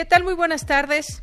¿Qué tal? Muy buenas tardes.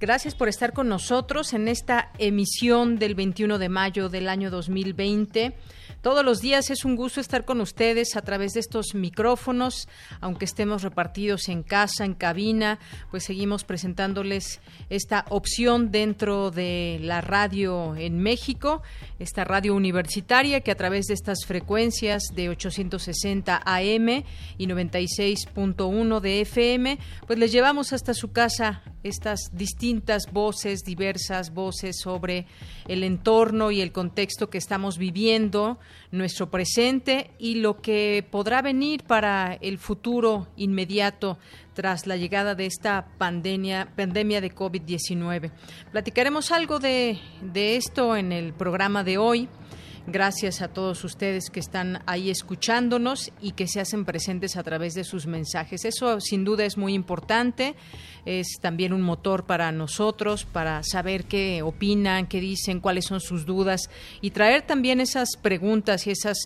Gracias por estar con nosotros en esta emisión del 21 de mayo del año 2020. Todos los días es un gusto estar con ustedes a través de estos micrófonos, aunque estemos repartidos en casa, en cabina, pues seguimos presentándoles esta opción dentro de la radio en México, esta radio universitaria que a través de estas frecuencias de 860 AM y 96.1 de FM, pues les llevamos hasta su casa estas distintas voces, diversas voces sobre el entorno y el contexto que estamos viviendo, nuestro presente y lo que podrá venir para el futuro inmediato tras la llegada de esta pandemia, pandemia de COVID-19. Platicaremos algo de, de esto en el programa de hoy. Gracias a todos ustedes que están ahí escuchándonos y que se hacen presentes a través de sus mensajes. Eso sin duda es muy importante. Es también un motor para nosotros, para saber qué opinan, qué dicen, cuáles son sus dudas y traer también esas preguntas y esas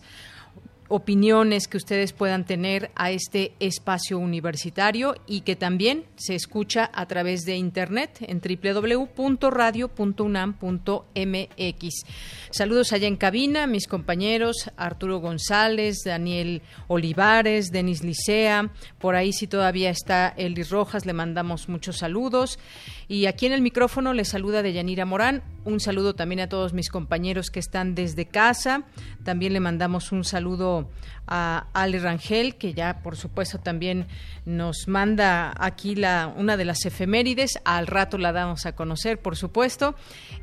opiniones que ustedes puedan tener a este espacio universitario y que también se escucha a través de internet en www.radio.unam.mx. Saludos allá en cabina, mis compañeros Arturo González, Daniel Olivares, Denis Licea, por ahí si todavía está Elis Rojas, le mandamos muchos saludos. Y aquí en el micrófono les saluda Deyanira Morán. Un saludo también a todos mis compañeros que están desde casa. También le mandamos un saludo a Ale Rangel, que ya por supuesto también nos manda aquí la, una de las efemérides. Al rato la damos a conocer, por supuesto.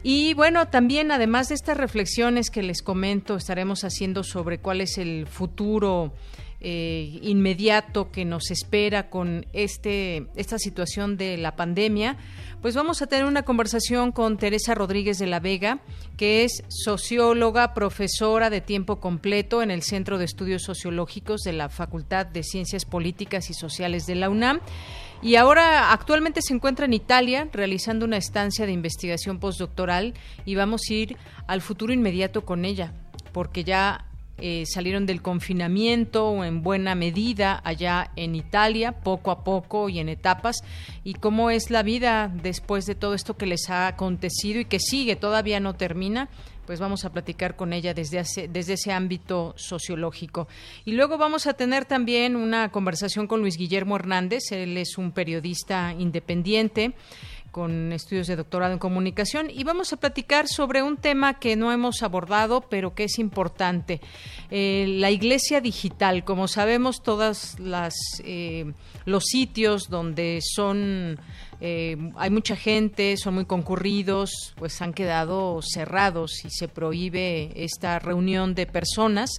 Y bueno, también además de estas reflexiones que les comento, estaremos haciendo sobre cuál es el futuro eh, inmediato que nos espera con este esta situación de la pandemia, pues vamos a tener una conversación con Teresa Rodríguez de la Vega, que es socióloga, profesora de tiempo completo en el Centro de Estudios Sociológicos de la Facultad de Ciencias Políticas y Sociales de la UNAM. Y ahora actualmente se encuentra en Italia realizando una estancia de investigación postdoctoral y vamos a ir al futuro inmediato con ella, porque ya eh, salieron del confinamiento en buena medida allá en Italia, poco a poco y en etapas, y cómo es la vida después de todo esto que les ha acontecido y que sigue, todavía no termina pues vamos a platicar con ella desde, desde ese ámbito sociológico. Y luego vamos a tener también una conversación con Luis Guillermo Hernández, él es un periodista independiente con estudios de doctorado en comunicación y vamos a platicar sobre un tema que no hemos abordado pero que es importante. Eh, la iglesia digital como sabemos todas las eh, los sitios donde son eh, hay mucha gente son muy concurridos pues han quedado cerrados y se prohíbe esta reunión de personas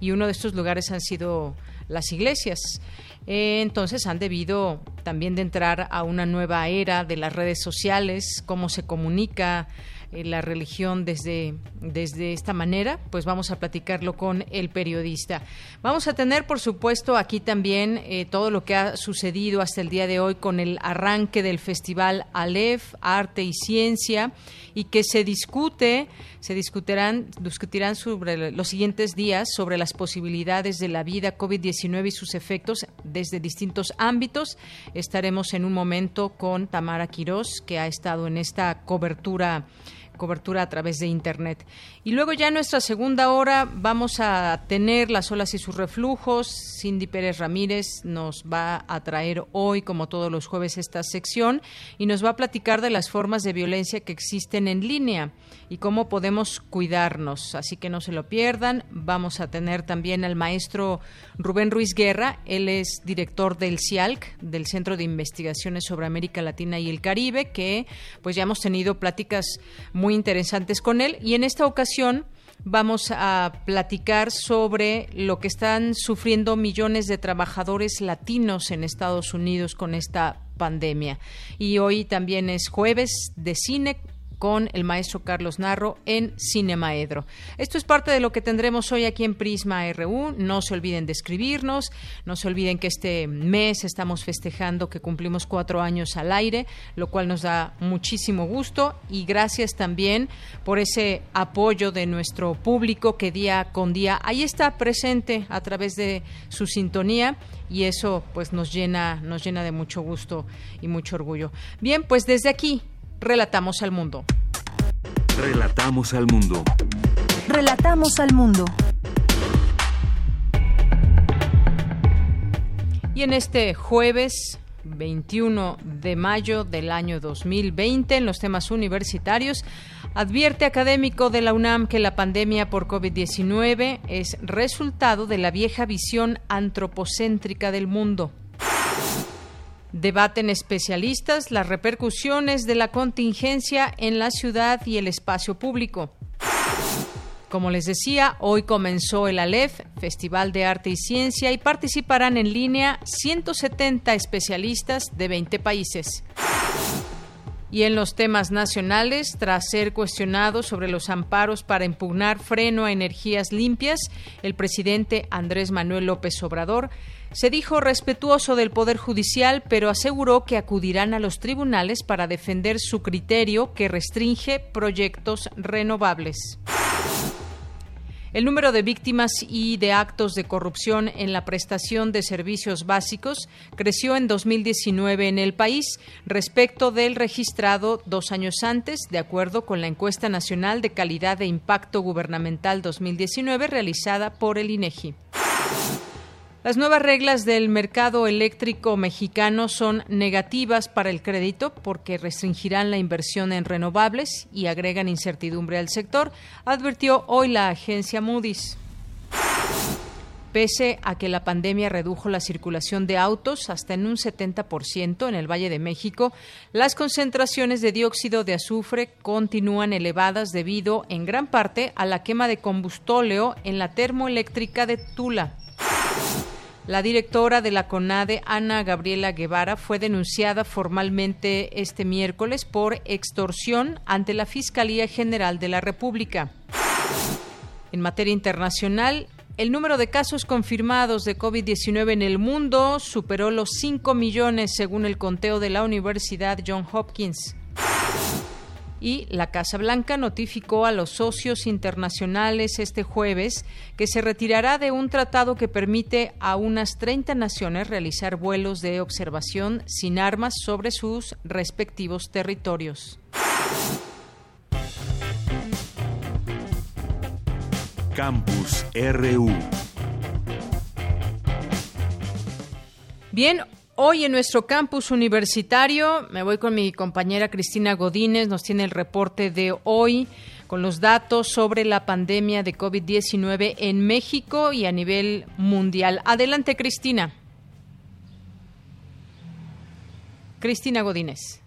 y uno de estos lugares han sido las iglesias. Eh, entonces han debido también de entrar a una nueva era de las redes sociales, cómo se comunica eh, la religión desde, desde esta manera, pues vamos a platicarlo con el periodista. Vamos a tener, por supuesto, aquí también eh, todo lo que ha sucedido hasta el día de hoy con el arranque del Festival Aleph, Arte y Ciencia, y que se discute, se discutirán, discutirán sobre los siguientes días sobre las posibilidades de la vida COVID-19 y sus efectos desde distintos ámbitos. Estaremos en un momento con Tamara Quirós, que ha estado en esta cobertura cobertura a través de Internet. Y luego ya en nuestra segunda hora vamos a tener las olas y sus reflujos. Cindy Pérez Ramírez nos va a traer hoy, como todos los jueves, esta sección y nos va a platicar de las formas de violencia que existen en línea y cómo podemos cuidarnos. Así que no se lo pierdan. Vamos a tener también al maestro Rubén Ruiz Guerra. Él es director del CIALC, del Centro de Investigaciones sobre América Latina y el Caribe, que pues ya hemos tenido pláticas muy interesantes con él. Y en esta ocasión vamos a platicar sobre lo que están sufriendo millones de trabajadores latinos en Estados Unidos con esta pandemia. Y hoy también es jueves de cine con el maestro Carlos Narro en Cinemaedro. Esto es parte de lo que tendremos hoy aquí en Prisma RU. No se olviden de escribirnos, no se olviden que este mes estamos festejando que cumplimos cuatro años al aire, lo cual nos da muchísimo gusto y gracias también por ese apoyo de nuestro público que día con día ahí está presente a través de su sintonía y eso pues nos llena nos llena de mucho gusto y mucho orgullo. Bien, pues desde aquí Relatamos al mundo. Relatamos al mundo. Relatamos al mundo. Y en este jueves 21 de mayo del año 2020, en los temas universitarios, advierte académico de la UNAM que la pandemia por COVID-19 es resultado de la vieja visión antropocéntrica del mundo. Debaten especialistas las repercusiones de la contingencia en la ciudad y el espacio público. Como les decía, hoy comenzó el ALEF, Festival de Arte y Ciencia, y participarán en línea 170 especialistas de 20 países. Y en los temas nacionales, tras ser cuestionado sobre los amparos para impugnar freno a energías limpias, el presidente Andrés Manuel López Obrador se dijo respetuoso del Poder Judicial, pero aseguró que acudirán a los tribunales para defender su criterio que restringe proyectos renovables. El número de víctimas y de actos de corrupción en la prestación de servicios básicos creció en 2019 en el país respecto del registrado dos años antes, de acuerdo con la encuesta nacional de calidad e impacto gubernamental 2019 realizada por el INEGI. Las nuevas reglas del mercado eléctrico mexicano son negativas para el crédito porque restringirán la inversión en renovables y agregan incertidumbre al sector, advirtió hoy la agencia Moody's. Pese a que la pandemia redujo la circulación de autos hasta en un 70% en el Valle de México, las concentraciones de dióxido de azufre continúan elevadas debido en gran parte a la quema de combustóleo en la termoeléctrica de Tula. La directora de la CONADE, Ana Gabriela Guevara, fue denunciada formalmente este miércoles por extorsión ante la Fiscalía General de la República. En materia internacional, el número de casos confirmados de COVID-19 en el mundo superó los 5 millones según el conteo de la Universidad Johns Hopkins y la Casa Blanca notificó a los socios internacionales este jueves que se retirará de un tratado que permite a unas 30 naciones realizar vuelos de observación sin armas sobre sus respectivos territorios. Campus RU. Bien, Hoy en nuestro campus universitario, me voy con mi compañera Cristina Godínez, nos tiene el reporte de hoy con los datos sobre la pandemia de COVID-19 en México y a nivel mundial. Adelante, Cristina. Cristina Godínez.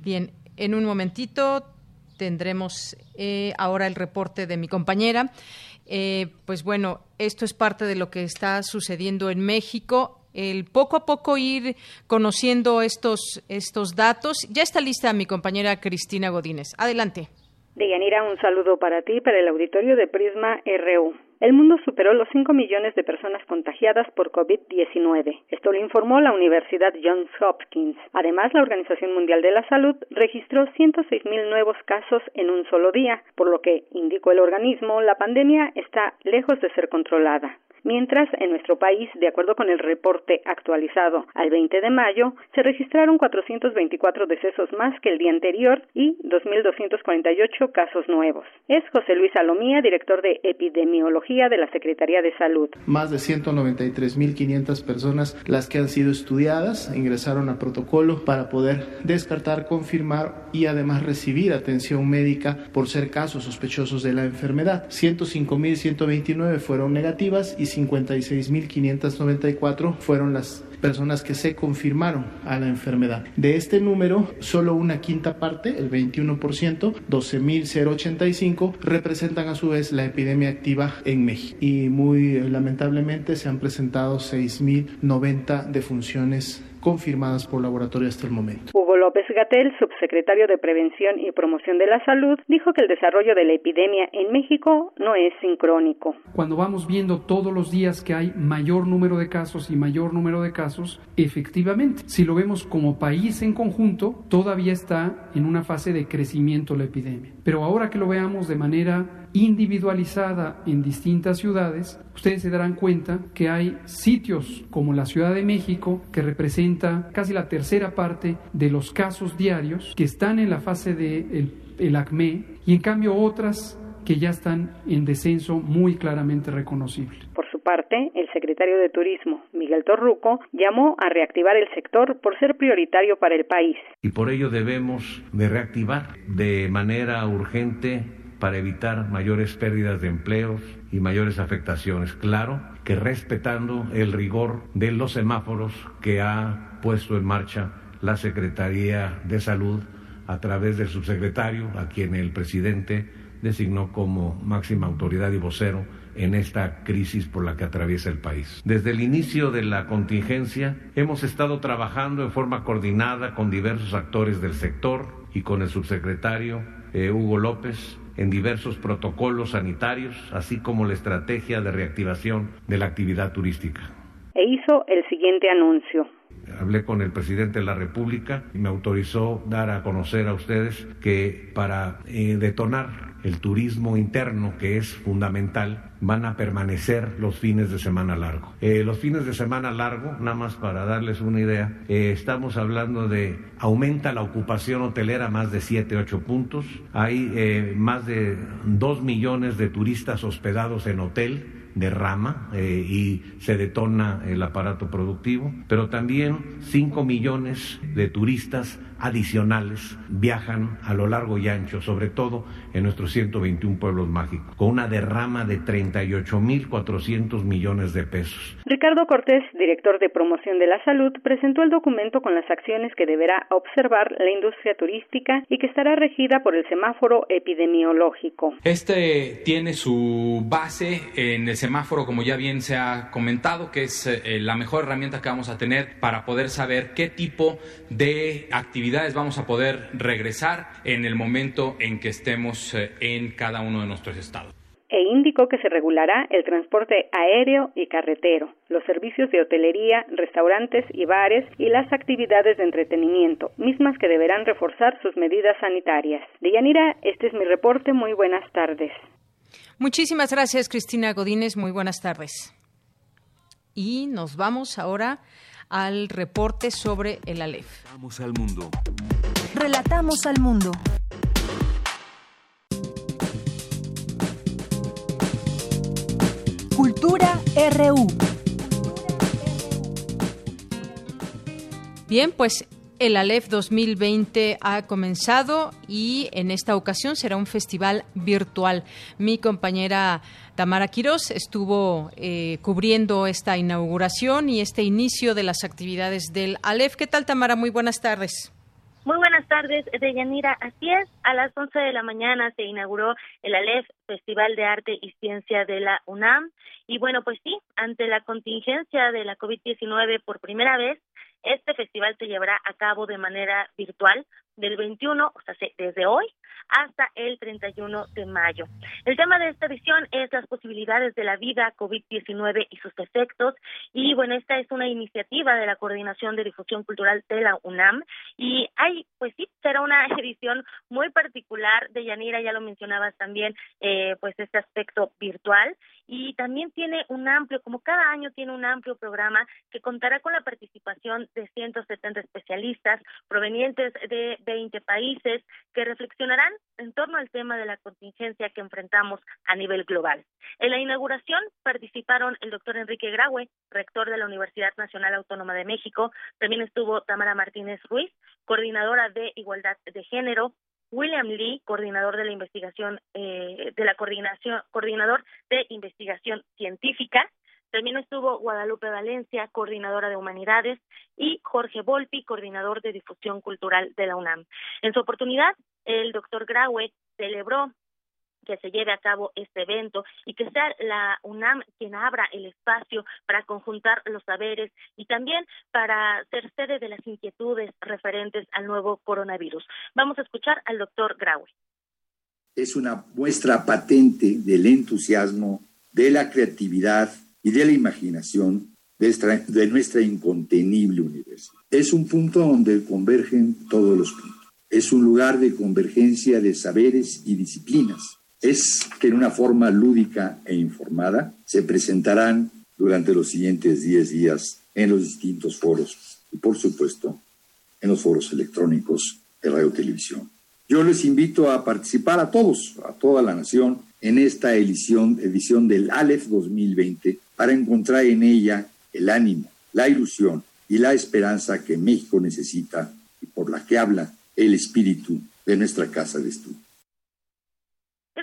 Bien, en un momentito tendremos eh, ahora el reporte de mi compañera. Eh, pues bueno, esto es parte de lo que está sucediendo en México. El poco a poco ir conociendo estos, estos datos. Ya está lista mi compañera Cristina Godínez. Adelante. Deyanira, un saludo para ti, para el auditorio de Prisma RU. El mundo superó los 5 millones de personas contagiadas por COVID-19. Esto lo informó la Universidad Johns Hopkins. Además, la Organización Mundial de la Salud registró 106 mil nuevos casos en un solo día, por lo que, indicó el organismo, la pandemia está lejos de ser controlada. mientras en nuestro país, de acuerdo con el reporte actualizado al 20 de mayo, se registraron 424 decesos más que el día anterior y 2.248 casos nuevos. Es José Luis Salomía, director de epidemiología de la Secretaría de Salud. Más de 193.500 personas las que han sido estudiadas ingresaron a protocolo para poder descartar, confirmar y además recibir atención médica por ser casos sospechosos de la enfermedad. 105.129 fueron negativas y 56.594 fueron las personas que se confirmaron a la enfermedad. De este número, solo una quinta parte, el 21%, 12.085, representan a su vez la epidemia activa en México. Y muy lamentablemente se han presentado 6.090 defunciones confirmadas por laboratorio hasta el momento. Hugo López Gatel, subsecretario de Prevención y Promoción de la Salud, dijo que el desarrollo de la epidemia en México no es sincrónico. Cuando vamos viendo todos los días que hay mayor número de casos y mayor número de casos, efectivamente, si lo vemos como país en conjunto, todavía está en una fase de crecimiento la epidemia. Pero ahora que lo veamos de manera individualizada en distintas ciudades, ustedes se darán cuenta que hay sitios como la Ciudad de México, que representa casi la tercera parte de los casos diarios, que están en la fase del de el ACME, y en cambio otras que ya están en descenso muy claramente reconocible. Por su parte, el secretario de Turismo, Miguel Torruco, llamó a reactivar el sector por ser prioritario para el país. Y por ello debemos de reactivar de manera urgente para evitar mayores pérdidas de empleos y mayores afectaciones. Claro que respetando el rigor de los semáforos que ha puesto en marcha la Secretaría de Salud a través del subsecretario, a quien el presidente designó como máxima autoridad y vocero en esta crisis por la que atraviesa el país. Desde el inicio de la contingencia hemos estado trabajando en forma coordinada con diversos actores del sector y con el subsecretario eh, Hugo López en diversos protocolos sanitarios, así como la estrategia de reactivación de la actividad turística. E hizo el siguiente anuncio. Hablé con el presidente de la República y me autorizó dar a conocer a ustedes que para eh, detonar el turismo interno, que es fundamental, van a permanecer los fines de semana largo. Eh, los fines de semana largo, nada más para darles una idea, eh, estamos hablando de aumenta la ocupación hotelera más de 7, 8 puntos, hay más de 2 millones de turistas hospedados en hotel, derrama eh, y se detona el aparato productivo, pero también 5 millones de turistas adicionales viajan a lo largo y ancho, sobre todo en nuestros 121 pueblos mágicos, con una derrama de 38.400 millones de pesos. Ricardo Cortés, director de promoción de la salud, presentó el documento con las acciones que deberá observar la industria turística y que estará regida por el semáforo epidemiológico. Este tiene su base en el semáforo, como ya bien se ha comentado, que es eh, la mejor herramienta que vamos a tener para poder saber qué tipo de actividad vamos a poder regresar en el momento en que estemos eh, en cada uno de nuestros estados. E indicó que se regulará el transporte aéreo y carretero, los servicios de hotelería, restaurantes y bares y las actividades de entretenimiento, mismas que deberán reforzar sus medidas sanitarias. Deyanira, este es mi reporte. Muy buenas tardes. Muchísimas gracias, Cristina Godínez. Muy buenas tardes. Y nos vamos ahora al reporte sobre el Aleph. Vamos al mundo. Relatamos al mundo. Cultura RU. Bien, pues el Aleph 2020 ha comenzado y en esta ocasión será un festival virtual. Mi compañera Tamara Quirós estuvo eh, cubriendo esta inauguración y este inicio de las actividades del Aleph. ¿Qué tal, Tamara? Muy buenas tardes. Muy buenas tardes, Deyanira. Así es, a las 11 de la mañana se inauguró el Aleph Festival de Arte y Ciencia de la UNAM. Y bueno, pues sí, ante la contingencia de la COVID-19 por primera vez, este festival se llevará a cabo de manera virtual del 21, o sea, desde hoy hasta el 31 de mayo. El tema de esta edición es las posibilidades de la vida COVID-19 y sus efectos. Y bueno, esta es una iniciativa de la Coordinación de Difusión Cultural de la UNAM. Y hay, pues sí, será una edición muy particular de Yanira, ya lo mencionabas también, eh, pues este aspecto virtual. Y también tiene un amplio, como cada año tiene un amplio programa que contará con la participación de 170 especialistas provenientes de 20 países que reflexionarán en torno al tema de la contingencia que enfrentamos a nivel global. En la inauguración participaron el doctor Enrique Graue, rector de la Universidad Nacional Autónoma de México, también estuvo Tamara Martínez Ruiz, coordinadora de Igualdad de Género, William Lee, coordinador de la investigación, eh, de la coordinación, coordinador de investigación científica. También estuvo Guadalupe Valencia, coordinadora de humanidades, y Jorge Volpi, coordinador de difusión cultural de la UNAM. En su oportunidad, el doctor Graue celebró que se lleve a cabo este evento y que sea la UNAM quien abra el espacio para conjuntar los saberes y también para ser sede de las inquietudes referentes al nuevo coronavirus. Vamos a escuchar al doctor Graue. Es una muestra patente del entusiasmo, de la creatividad y de la imaginación de, de nuestra incontenible universidad. Es un punto donde convergen todos los puntos. Es un lugar de convergencia de saberes y disciplinas es que en una forma lúdica e informada se presentarán durante los siguientes 10 días en los distintos foros y por supuesto en los foros electrónicos de radio televisión. Yo les invito a participar a todos, a toda la nación, en esta edición, edición del ALEF 2020 para encontrar en ella el ánimo, la ilusión y la esperanza que México necesita y por la que habla el espíritu de nuestra casa de estudio.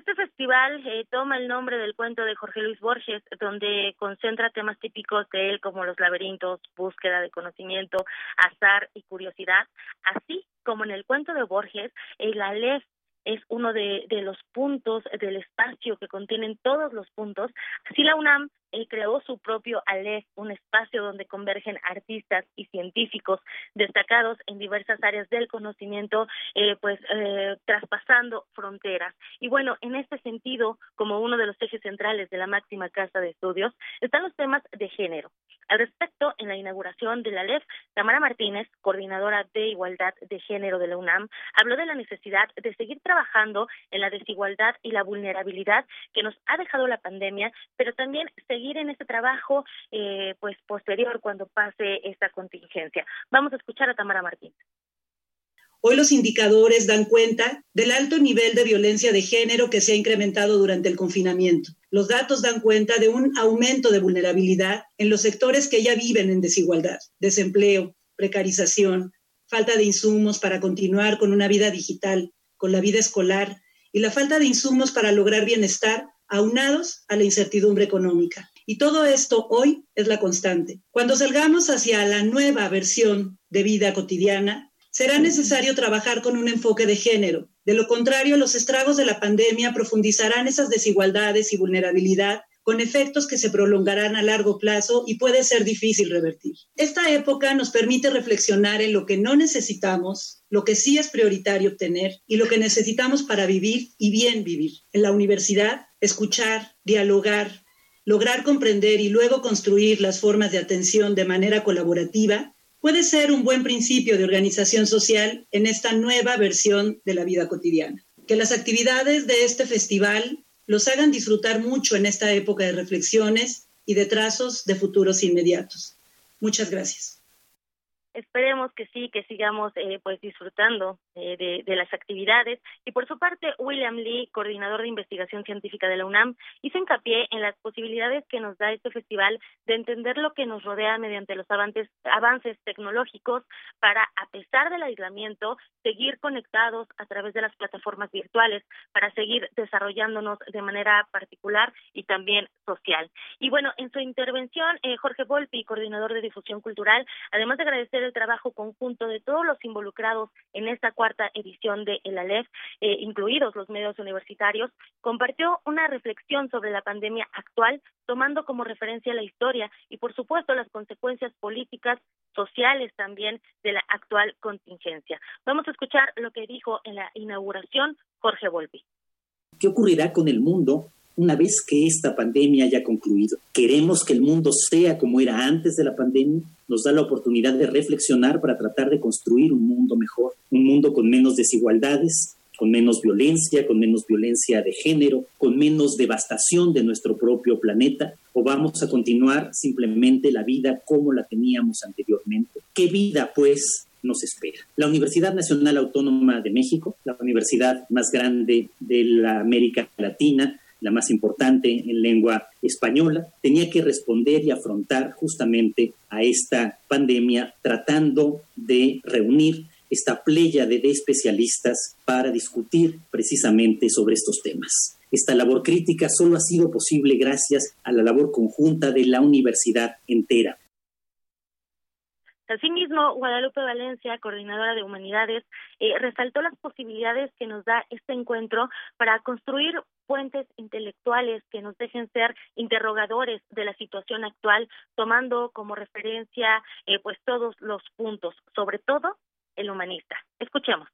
Este festival eh, toma el nombre del cuento de Jorge Luis Borges, donde concentra temas típicos de él como los laberintos, búsqueda de conocimiento, azar y curiosidad, así como en el cuento de Borges, el Aleph es uno de, de los puntos del espacio que contienen todos los puntos. Así la UNAM él creó su propio Aleph, un espacio donde convergen artistas y científicos destacados en diversas áreas del conocimiento, eh, pues eh, traspasando fronteras. Y bueno, en este sentido, como uno de los ejes centrales de la máxima casa de estudios, están los temas de género. Al respecto, en la inauguración de la Aleph, Tamara Martínez, coordinadora de Igualdad de Género de la UNAM, habló de la necesidad de seguir trabajando en la desigualdad y la vulnerabilidad que nos ha dejado la pandemia, pero también seguir seguir en este trabajo eh, pues posterior cuando pase esta contingencia. Vamos a escuchar a Tamara Martín. Hoy los indicadores dan cuenta del alto nivel de violencia de género que se ha incrementado durante el confinamiento. Los datos dan cuenta de un aumento de vulnerabilidad en los sectores que ya viven en desigualdad, desempleo, precarización, falta de insumos para continuar con una vida digital, con la vida escolar y la falta de insumos para lograr bienestar aunados a la incertidumbre económica. Y todo esto hoy es la constante. Cuando salgamos hacia la nueva versión de vida cotidiana, será necesario trabajar con un enfoque de género. De lo contrario, los estragos de la pandemia profundizarán esas desigualdades y vulnerabilidad con efectos que se prolongarán a largo plazo y puede ser difícil revertir. Esta época nos permite reflexionar en lo que no necesitamos, lo que sí es prioritario obtener y lo que necesitamos para vivir y bien vivir. En la universidad, escuchar, dialogar, lograr comprender y luego construir las formas de atención de manera colaborativa puede ser un buen principio de organización social en esta nueva versión de la vida cotidiana. Que las actividades de este festival los hagan disfrutar mucho en esta época de reflexiones y de trazos de futuros inmediatos. Muchas gracias. Esperemos que sí, que sigamos eh, pues disfrutando eh, de, de, las actividades. Y por su parte, William Lee, coordinador de investigación científica de la UNAM, hizo hincapié en las posibilidades que nos da este festival de entender lo que nos rodea mediante los avances, avances tecnológicos para, a pesar del aislamiento, seguir conectados a través de las plataformas virtuales, para seguir desarrollándonos de manera particular y también social. Y bueno, en su intervención, eh, Jorge Volpi, coordinador de difusión cultural, además de agradecer el trabajo conjunto de todos los involucrados en esta cuarta edición de El Aleph, eh, incluidos los medios universitarios, compartió una reflexión sobre la pandemia actual, tomando como referencia la historia y, por supuesto, las consecuencias políticas, sociales también de la actual contingencia. Vamos a escuchar lo que dijo en la inauguración Jorge Volpi. ¿Qué ocurrirá con el mundo una vez que esta pandemia haya concluido. Queremos que el mundo sea como era antes de la pandemia. Nos da la oportunidad de reflexionar para tratar de construir un mundo mejor, un mundo con menos desigualdades, con menos violencia, con menos violencia de género, con menos devastación de nuestro propio planeta? ¿O vamos a continuar simplemente la vida como la teníamos anteriormente? ¿Qué vida, pues, nos espera? La Universidad Nacional Autónoma de México, la universidad más grande de la América Latina, la más importante en lengua española, tenía que responder y afrontar justamente a esta pandemia tratando de reunir esta playa de especialistas para discutir precisamente sobre estos temas. Esta labor crítica solo ha sido posible gracias a la labor conjunta de la universidad entera. Asimismo, Guadalupe Valencia, coordinadora de humanidades, eh, resaltó las posibilidades que nos da este encuentro para construir puentes intelectuales que nos dejen ser interrogadores de la situación actual, tomando como referencia eh, pues todos los puntos, sobre todo el humanista. Escuchemos.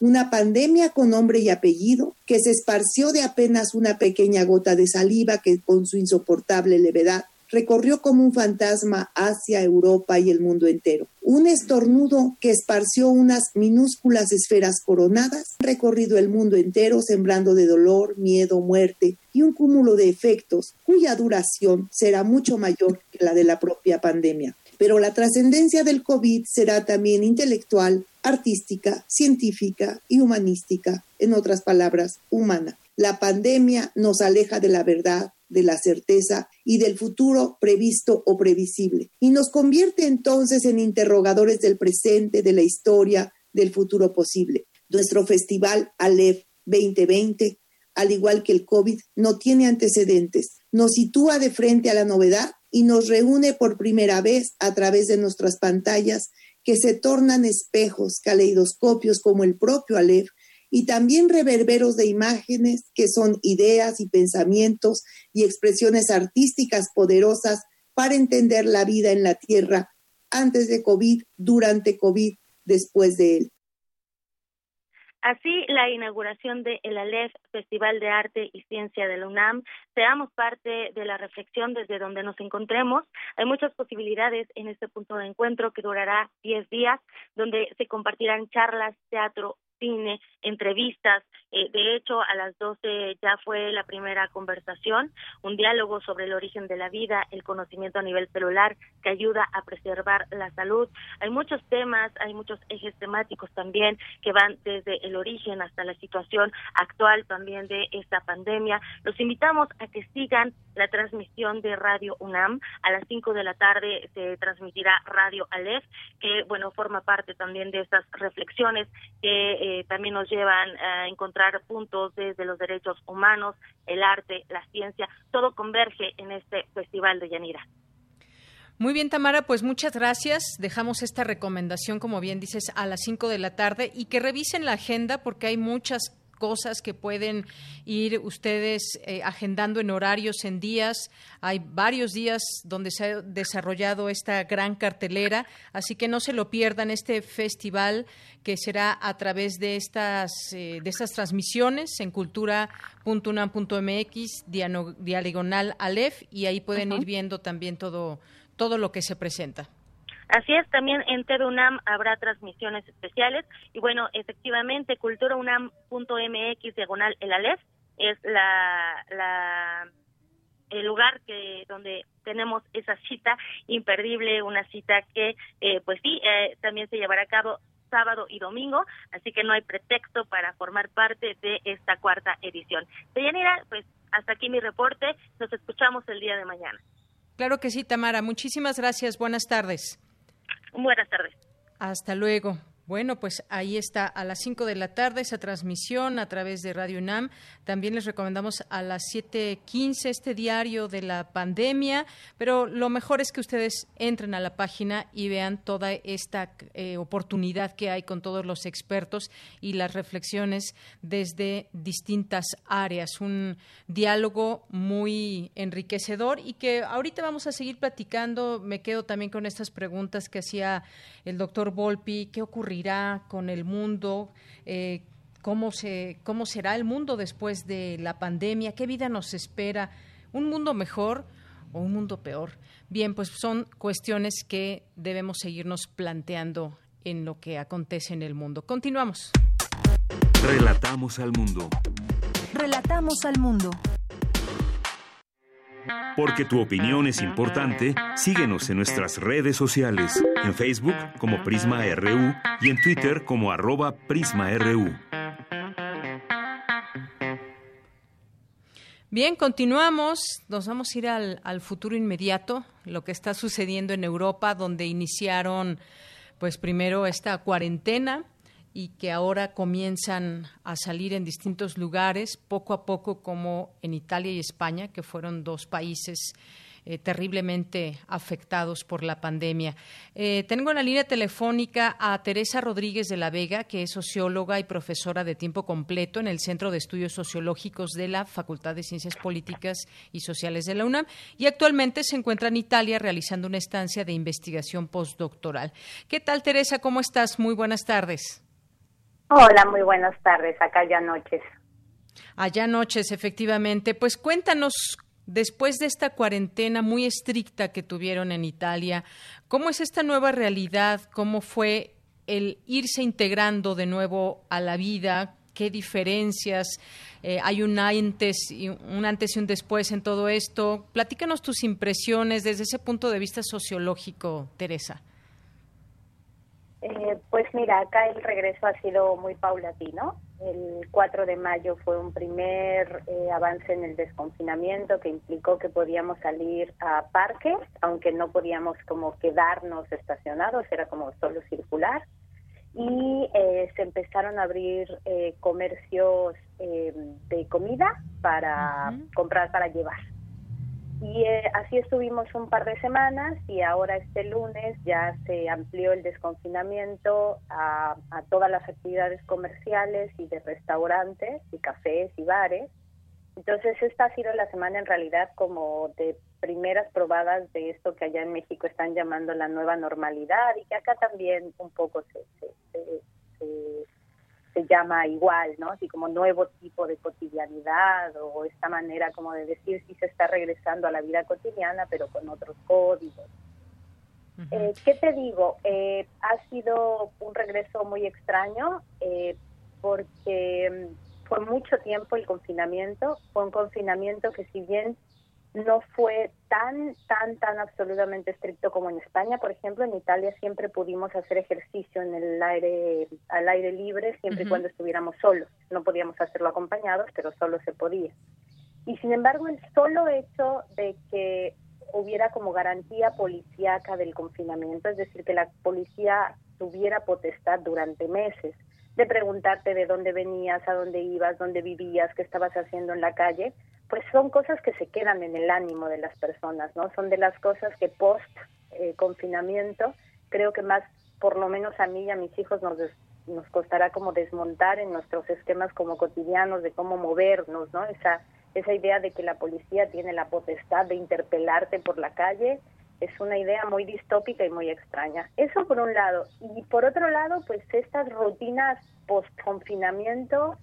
Una pandemia con nombre y apellido que se esparció de apenas una pequeña gota de saliva que con su insoportable levedad recorrió como un fantasma hacia Europa y el mundo entero. Un estornudo que esparció unas minúsculas esferas coronadas, recorrido el mundo entero sembrando de dolor, miedo, muerte y un cúmulo de efectos cuya duración será mucho mayor que la de la propia pandemia. Pero la trascendencia del COVID será también intelectual, artística, científica y humanística, en otras palabras, humana. La pandemia nos aleja de la verdad, de la certeza y del futuro previsto o previsible, y nos convierte entonces en interrogadores del presente, de la historia, del futuro posible. Nuestro festival Aleph 2020, al igual que el COVID, no tiene antecedentes, nos sitúa de frente a la novedad y nos reúne por primera vez a través de nuestras pantallas que se tornan espejos, caleidoscopios como el propio Aleph y también reverberos de imágenes que son ideas y pensamientos y expresiones artísticas poderosas para entender la vida en la Tierra antes de COVID, durante COVID, después de él. Así, la inauguración de el Aleph, Festival de Arte y Ciencia de la UNAM, seamos parte de la reflexión desde donde nos encontremos. Hay muchas posibilidades en este punto de encuentro que durará 10 días, donde se compartirán charlas, teatro, cine, entrevistas. Eh, de hecho, a las 12 ya fue la primera conversación, un diálogo sobre el origen de la vida, el conocimiento a nivel celular que ayuda a preservar la salud. Hay muchos temas, hay muchos ejes temáticos también que van desde el origen hasta la situación actual también de esta pandemia. Los invitamos a que sigan la transmisión de Radio UNAM. A las 5 de la tarde se transmitirá Radio Aleph, que, bueno, forma parte también de estas reflexiones que eh, también nos llevan a encontrar puntos desde los derechos humanos, el arte, la ciencia, todo converge en este Festival de Yanira. Muy bien, Tamara, pues muchas gracias. Dejamos esta recomendación, como bien dices, a las 5 de la tarde y que revisen la agenda porque hay muchas cosas que pueden ir ustedes eh, agendando en horarios, en días. Hay varios días donde se ha desarrollado esta gran cartelera, así que no se lo pierdan este festival que será a través de estas, eh, de estas transmisiones en cultura.unam.mx, diagonal Aleph, y ahí pueden ir viendo también todo, todo lo que se presenta. Así es, también en TV UNAM habrá transmisiones especiales y bueno, efectivamente, culturaunam.mx diagonal el Aleph es la, la el lugar que donde tenemos esa cita imperdible, una cita que eh, pues sí, eh, también se llevará a cabo sábado y domingo, así que no hay pretexto para formar parte de esta cuarta edición. Deyanira, pues hasta aquí mi reporte, nos escuchamos el día de mañana. Claro que sí, Tamara, muchísimas gracias, buenas tardes. Buenas tardes. Hasta luego. Bueno, pues ahí está a las 5 de la tarde esa transmisión a través de Radio UNAM. También les recomendamos a las 7.15 este diario de la pandemia, pero lo mejor es que ustedes entren a la página y vean toda esta eh, oportunidad que hay con todos los expertos y las reflexiones desde distintas áreas. Un diálogo muy enriquecedor y que ahorita vamos a seguir platicando. Me quedo también con estas preguntas que hacía el doctor Volpi. ¿Qué ocurre? Irá con el mundo? Eh, ¿cómo, se, ¿Cómo será el mundo después de la pandemia? ¿Qué vida nos espera? ¿Un mundo mejor o un mundo peor? Bien, pues son cuestiones que debemos seguirnos planteando en lo que acontece en el mundo. Continuamos. Relatamos al mundo. Relatamos al mundo. Porque tu opinión es importante, síguenos en nuestras redes sociales, en Facebook como Prisma RU y en Twitter como arroba PrismaRU. Bien, continuamos. Nos vamos a ir al, al, futuro inmediato, lo que está sucediendo en Europa, donde iniciaron, pues primero esta cuarentena y que ahora comienzan a salir en distintos lugares, poco a poco, como en Italia y España, que fueron dos países eh, terriblemente afectados por la pandemia. Eh, tengo en la línea telefónica a Teresa Rodríguez de la Vega, que es socióloga y profesora de tiempo completo en el Centro de Estudios Sociológicos de la Facultad de Ciencias Políticas y Sociales de la UNAM y actualmente se encuentra en Italia realizando una estancia de investigación postdoctoral. ¿Qué tal, Teresa? ¿Cómo estás? Muy buenas tardes. Hola, muy buenas tardes, acá ya noches. Allá noches, efectivamente. Pues cuéntanos, después de esta cuarentena muy estricta que tuvieron en Italia, ¿cómo es esta nueva realidad? ¿Cómo fue el irse integrando de nuevo a la vida? ¿Qué diferencias? Eh, hay un antes, y un antes y un después en todo esto. Platícanos tus impresiones desde ese punto de vista sociológico, Teresa. Eh, pues mira, acá el regreso ha sido muy paulatino. El 4 de mayo fue un primer eh, avance en el desconfinamiento que implicó que podíamos salir a parques, aunque no podíamos como quedarnos estacionados, era como solo circular. Y eh, se empezaron a abrir eh, comercios eh, de comida para comprar, para llevar. Y eh, así estuvimos un par de semanas y ahora este lunes ya se amplió el desconfinamiento a, a, todas las actividades comerciales y de restaurantes y cafés y bares. Entonces esta ha sido la semana en realidad como de primeras probadas de esto que allá en México están llamando la nueva normalidad y que acá también un poco se, se, se, se llama igual, ¿no? Así como nuevo tipo de cotidianidad o esta manera como de decir si se está regresando a la vida cotidiana, pero con otros códigos. Uh -huh. eh, ¿Qué te digo? Eh, ha sido un regreso muy extraño eh, porque fue mucho tiempo el confinamiento, fue un confinamiento que si bien no fue tan, tan, tan absolutamente estricto como en España. Por ejemplo, en Italia siempre pudimos hacer ejercicio en el aire, al aire libre, siempre uh -huh. y cuando estuviéramos solos. No podíamos hacerlo acompañados, pero solo se podía. Y sin embargo, el solo hecho de que hubiera como garantía policíaca del confinamiento, es decir, que la policía tuviera potestad durante meses de preguntarte de dónde venías, a dónde ibas, dónde vivías, qué estabas haciendo en la calle, pues son cosas que se quedan en el ánimo de las personas, ¿no? Son de las cosas que post eh, confinamiento creo que más, por lo menos a mí y a mis hijos nos des, nos costará como desmontar en nuestros esquemas como cotidianos de cómo movernos, ¿no? Esa esa idea de que la policía tiene la potestad de interpelarte por la calle es una idea muy distópica y muy extraña. Eso por un lado. Y por otro lado, pues estas rutinas post-confinamiento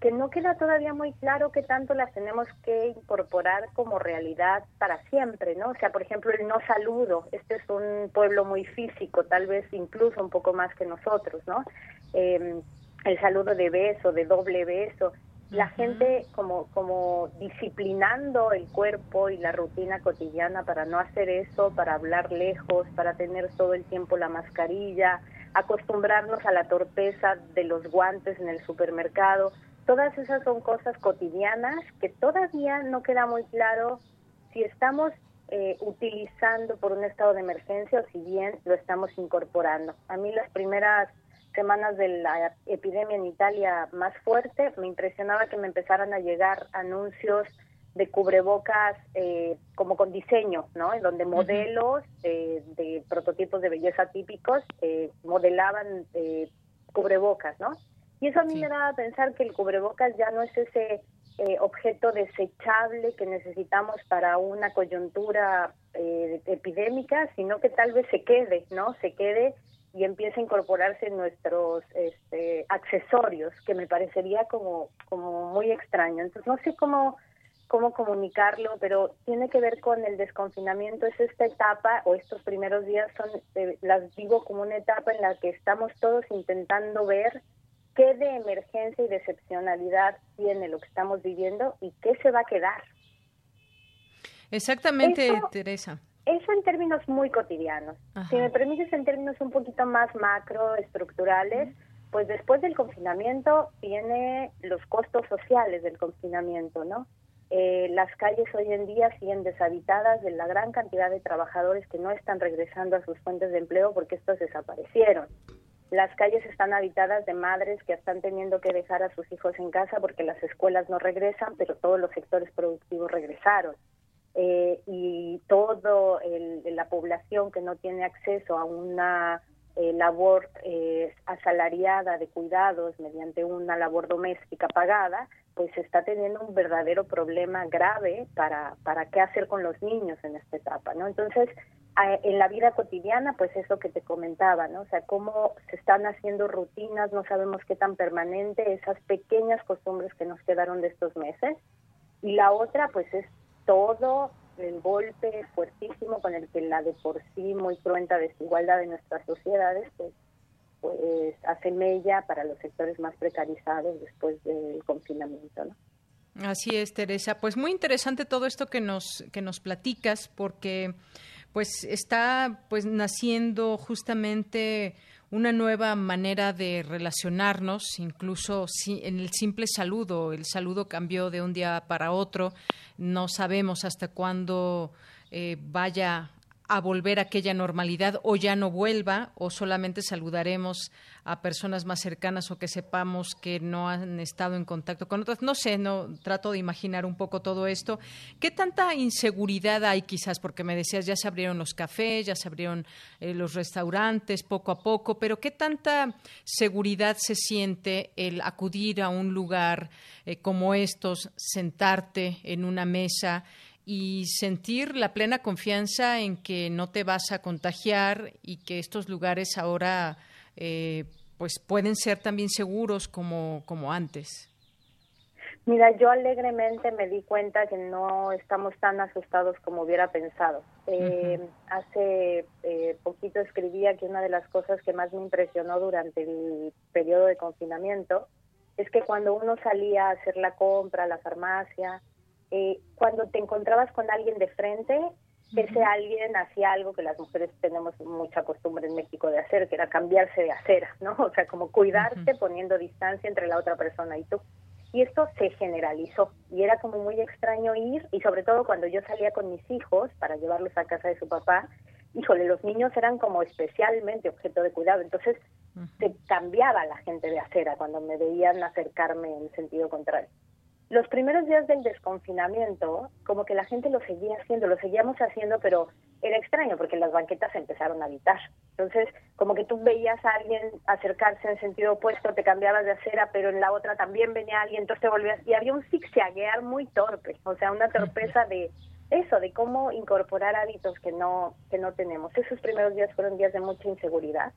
que no queda todavía muy claro qué tanto las tenemos que incorporar como realidad para siempre, ¿no? O sea, por ejemplo, el no saludo. Este es un pueblo muy físico, tal vez incluso un poco más que nosotros, ¿no? Eh, el saludo de beso, de doble beso. La uh -huh. gente como, como disciplinando el cuerpo y la rutina cotidiana para no hacer eso, para hablar lejos, para tener todo el tiempo la mascarilla, acostumbrarnos a la torpeza de los guantes en el supermercado todas esas son cosas cotidianas que todavía no queda muy claro si estamos eh, utilizando por un estado de emergencia o si bien lo estamos incorporando. A mí las primeras semanas de la epidemia en Italia más fuerte me impresionaba que me empezaran a llegar anuncios de cubrebocas eh, como con diseño, ¿no? En donde modelos eh, de prototipos de belleza típicos eh, modelaban cubrebocas, ¿no? Y eso a mí sí. me da a pensar que el cubrebocas ya no es ese eh, objeto desechable que necesitamos para una coyuntura eh, epidémica, sino que tal vez se quede, ¿no? Se quede y empiece a incorporarse en nuestros este, accesorios, que me parecería como, como muy extraño. Entonces, no sé cómo, cómo comunicarlo, pero tiene que ver con el desconfinamiento. Es esta etapa, o estos primeros días son, eh, las digo como una etapa en la que estamos todos intentando ver qué de emergencia y de excepcionalidad tiene lo que estamos viviendo y qué se va a quedar. Exactamente, Teresa. Eso en términos muy cotidianos. Si me permites en términos un poquito más macro, estructurales, pues después del confinamiento viene los costos sociales del confinamiento, ¿no? Eh, las calles hoy en día siguen deshabitadas de la gran cantidad de trabajadores que no están regresando a sus fuentes de empleo porque estos desaparecieron. Las calles están habitadas de madres que están teniendo que dejar a sus hijos en casa porque las escuelas no regresan, pero todos los sectores productivos regresaron. Eh, y toda la población que no tiene acceso a una eh, labor eh, asalariada de cuidados mediante una labor doméstica pagada, pues está teniendo un verdadero problema grave para, para qué hacer con los niños en esta etapa, ¿no? Entonces, en la vida cotidiana, pues eso que te comentaba, ¿no? O sea, cómo se están haciendo rutinas, no sabemos qué tan permanente, esas pequeñas costumbres que nos quedaron de estos meses. Y la otra, pues es todo el golpe fuertísimo con el que la de por sí muy cruenta desigualdad de nuestras sociedades pues, pues hace mella para los sectores más precarizados después del confinamiento. Así es, Teresa. Pues muy interesante todo esto que nos que nos platicas porque pues está pues naciendo justamente una nueva manera de relacionarnos, incluso en el simple saludo. El saludo cambió de un día para otro. No sabemos hasta cuándo eh, vaya a volver a aquella normalidad o ya no vuelva o solamente saludaremos a personas más cercanas o que sepamos que no han estado en contacto con otras. No sé, no trato de imaginar un poco todo esto. ¿Qué tanta inseguridad hay quizás? Porque me decías, ya se abrieron los cafés, ya se abrieron eh, los restaurantes poco a poco, pero ¿qué tanta seguridad se siente el acudir a un lugar eh, como estos, sentarte en una mesa? Y sentir la plena confianza en que no te vas a contagiar y que estos lugares ahora eh, pues pueden ser también seguros como, como antes. Mira, yo alegremente me di cuenta que no estamos tan asustados como hubiera pensado. Eh, hace eh, poquito escribía que una de las cosas que más me impresionó durante el periodo de confinamiento es que cuando uno salía a hacer la compra a la farmacia, eh, cuando te encontrabas con alguien de frente, ese alguien hacía algo que las mujeres tenemos mucha costumbre en México de hacer, que era cambiarse de acera, ¿no? O sea, como cuidarte poniendo distancia entre la otra persona y tú. Y esto se generalizó. Y era como muy extraño ir, y sobre todo cuando yo salía con mis hijos para llevarlos a casa de su papá, híjole, los niños eran como especialmente objeto de cuidado, entonces se cambiaba la gente de acera cuando me veían acercarme en sentido contrario los primeros días del desconfinamiento, como que la gente lo seguía haciendo, lo seguíamos haciendo, pero era extraño porque las banquetas empezaron a habitar. Entonces, como que tú veías a alguien acercarse en sentido opuesto, te cambiabas de acera, pero en la otra también venía alguien, entonces te volvías. Y había un zigzaguear muy torpe, o sea, una torpeza de eso, de cómo incorporar hábitos que no, que no tenemos. Esos primeros días fueron días de mucha inseguridad,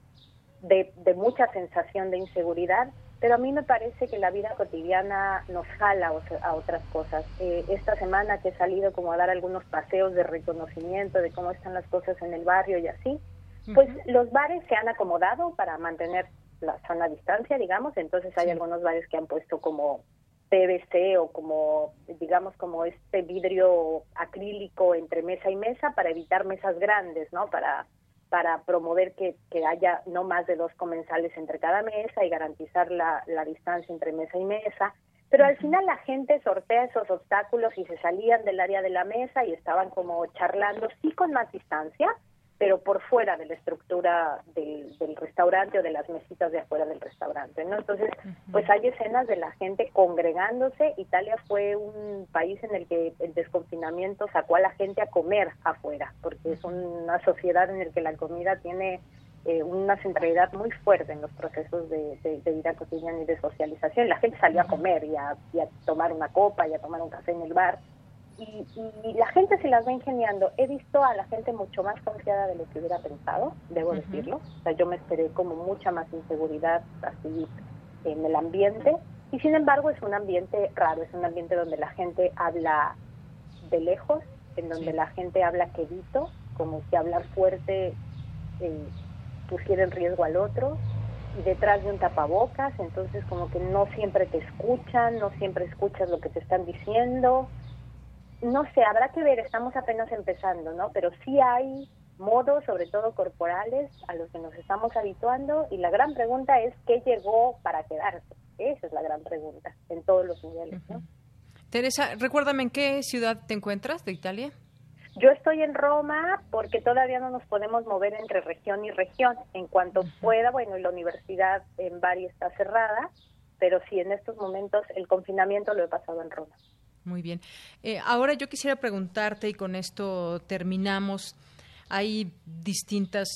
de, de mucha sensación de inseguridad pero a mí me parece que la vida cotidiana nos jala a otras cosas. Eh, esta semana que he salido como a dar algunos paseos de reconocimiento de cómo están las cosas en el barrio y así, pues los bares se han acomodado para mantener la sana distancia, digamos, entonces hay algunos bares que han puesto como PVC o como, digamos, como este vidrio acrílico entre mesa y mesa para evitar mesas grandes, ¿no? Para para promover que, haya no más de dos comensales entre cada mesa y garantizar la, la distancia entre mesa y mesa. Pero al final la gente sortea esos obstáculos y se salían del área de la mesa y estaban como charlando, sí con más distancia, pero por fuera de la estructura del, restaurante o de las mesitas de afuera del restaurante, ¿no? Entonces, pues hay escenas de la gente congregándose. Italia fue un país en el que el desconfinamiento sacó a la gente a comer afuera, porque es una sociedad en la que la comida tiene eh, una centralidad muy fuerte en los procesos de, vida cotidiana y de socialización. La gente salía a comer y a, y a tomar una copa y a tomar un café en el bar y, la gente se las va ingeniando. He visto a la gente mucho más confiada de lo que hubiera pensado, debo decirlo. O sea, yo me esperé como mucha más inseguridad así en el ambiente. Y sin embargo es un ambiente raro, es un ambiente donde la gente habla de lejos, en donde la gente habla quedito, como si hablar fuerte eh, pusiera en riesgo al otro. detrás de un tapabocas, entonces como que no siempre te escuchan, no siempre escuchas lo que te están diciendo. No sé, habrá que ver, estamos apenas empezando, ¿no? Pero sí hay modos, sobre todo corporales, a los que nos estamos habituando y la gran pregunta es qué llegó para quedarse. Esa es la gran pregunta en todos los niveles, ¿no? Teresa, recuérdame en qué ciudad te encuentras de Italia. Yo estoy en Roma porque todavía no nos podemos mover entre región y región. En cuanto pueda, bueno, la universidad en Bari está cerrada, pero sí, en estos momentos el confinamiento lo he pasado en Roma. Muy bien. Eh, ahora yo quisiera preguntarte, y con esto terminamos, hay distintas,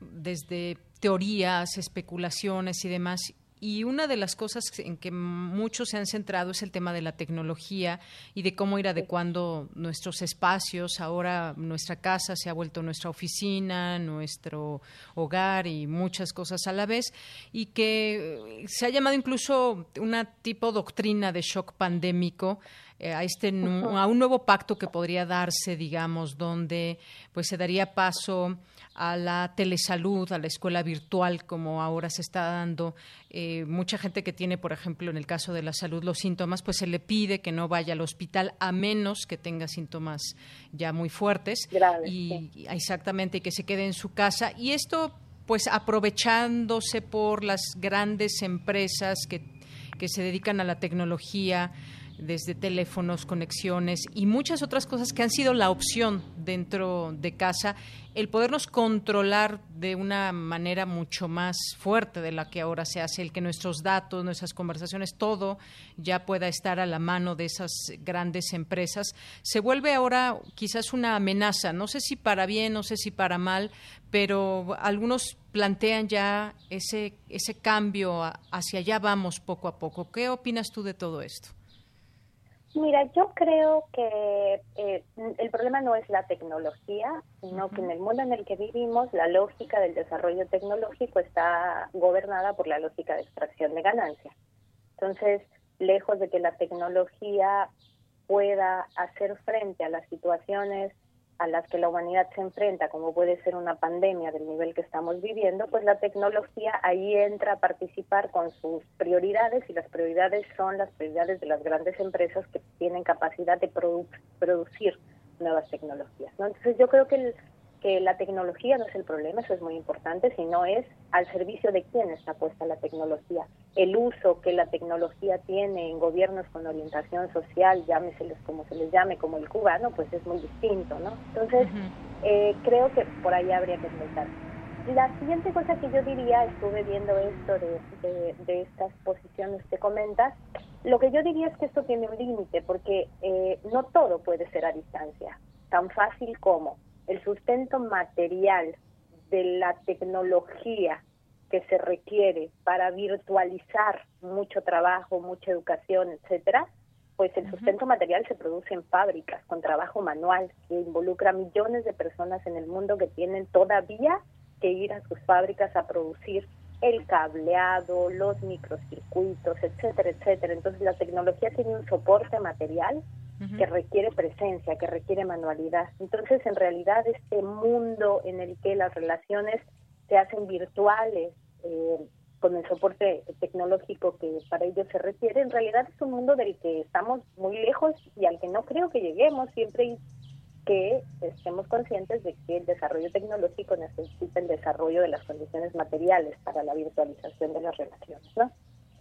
desde teorías, especulaciones y demás, y una de las cosas en que muchos se han centrado es el tema de la tecnología y de cómo ir adecuando nuestros espacios. Ahora nuestra casa se ha vuelto nuestra oficina, nuestro hogar y muchas cosas a la vez. Y que se ha llamado incluso una tipo doctrina de shock pandémico a este a un nuevo pacto que podría darse, digamos, donde pues se daría paso a la telesalud, a la escuela virtual, como ahora se está dando. Eh, mucha gente que tiene, por ejemplo, en el caso de la salud, los síntomas, pues se le pide que no vaya al hospital a menos que tenga síntomas ya muy fuertes. y exactamente, y que se quede en su casa. Y esto, pues aprovechándose por las grandes empresas que, que se dedican a la tecnología, desde teléfonos, conexiones y muchas otras cosas que han sido la opción dentro de casa, el podernos controlar de una manera mucho más fuerte de la que ahora se hace, el que nuestros datos, nuestras conversaciones, todo ya pueda estar a la mano de esas grandes empresas, se vuelve ahora quizás una amenaza, no sé si para bien, no sé si para mal, pero algunos plantean ya ese, ese cambio hacia allá vamos poco a poco. ¿Qué opinas tú de todo esto? Mira, yo creo que eh, el problema no es la tecnología, sino que en el mundo en el que vivimos la lógica del desarrollo tecnológico está gobernada por la lógica de extracción de ganancia. Entonces, lejos de que la tecnología pueda hacer frente a las situaciones a las que la humanidad se enfrenta, como puede ser una pandemia del nivel que estamos viviendo, pues la tecnología ahí entra a participar con sus prioridades y las prioridades son las prioridades de las grandes empresas que tienen capacidad de producir nuevas tecnologías. Entonces yo creo que el, que la tecnología no es el problema, eso es muy importante, sino es al servicio de quién está puesta la tecnología. El uso que la tecnología tiene en gobiernos con orientación social, llámeseles como se les llame, como el cubano, pues es muy distinto, ¿no? Entonces, eh, creo que por ahí habría que empezar. La siguiente cosa que yo diría, estuve viendo esto de, de, estas posiciones que comentas, lo que yo diría es que esto tiene un límite, porque eh, no todo puede ser a distancia, tan fácil como el sustento material de la tecnología que se requiere para virtualizar mucho trabajo, mucha educación, etcétera, pues el sustento material se produce en fábricas con trabajo manual que involucra millones de personas en el mundo que tienen todavía que ir a sus fábricas a producir el cableado, los microcircuitos, etcétera, etcétera. Entonces la tecnología tiene un soporte material que requiere presencia, que requiere manualidad. Entonces, en realidad, este mundo en el que las relaciones se hacen virtuales, eh, con el soporte tecnológico que para ello se requiere, en realidad es un mundo del que estamos muy lejos y al que no creo que lleguemos siempre que estemos conscientes de que el desarrollo tecnológico necesita el desarrollo de las condiciones materiales para la virtualización de las relaciones, ¿no?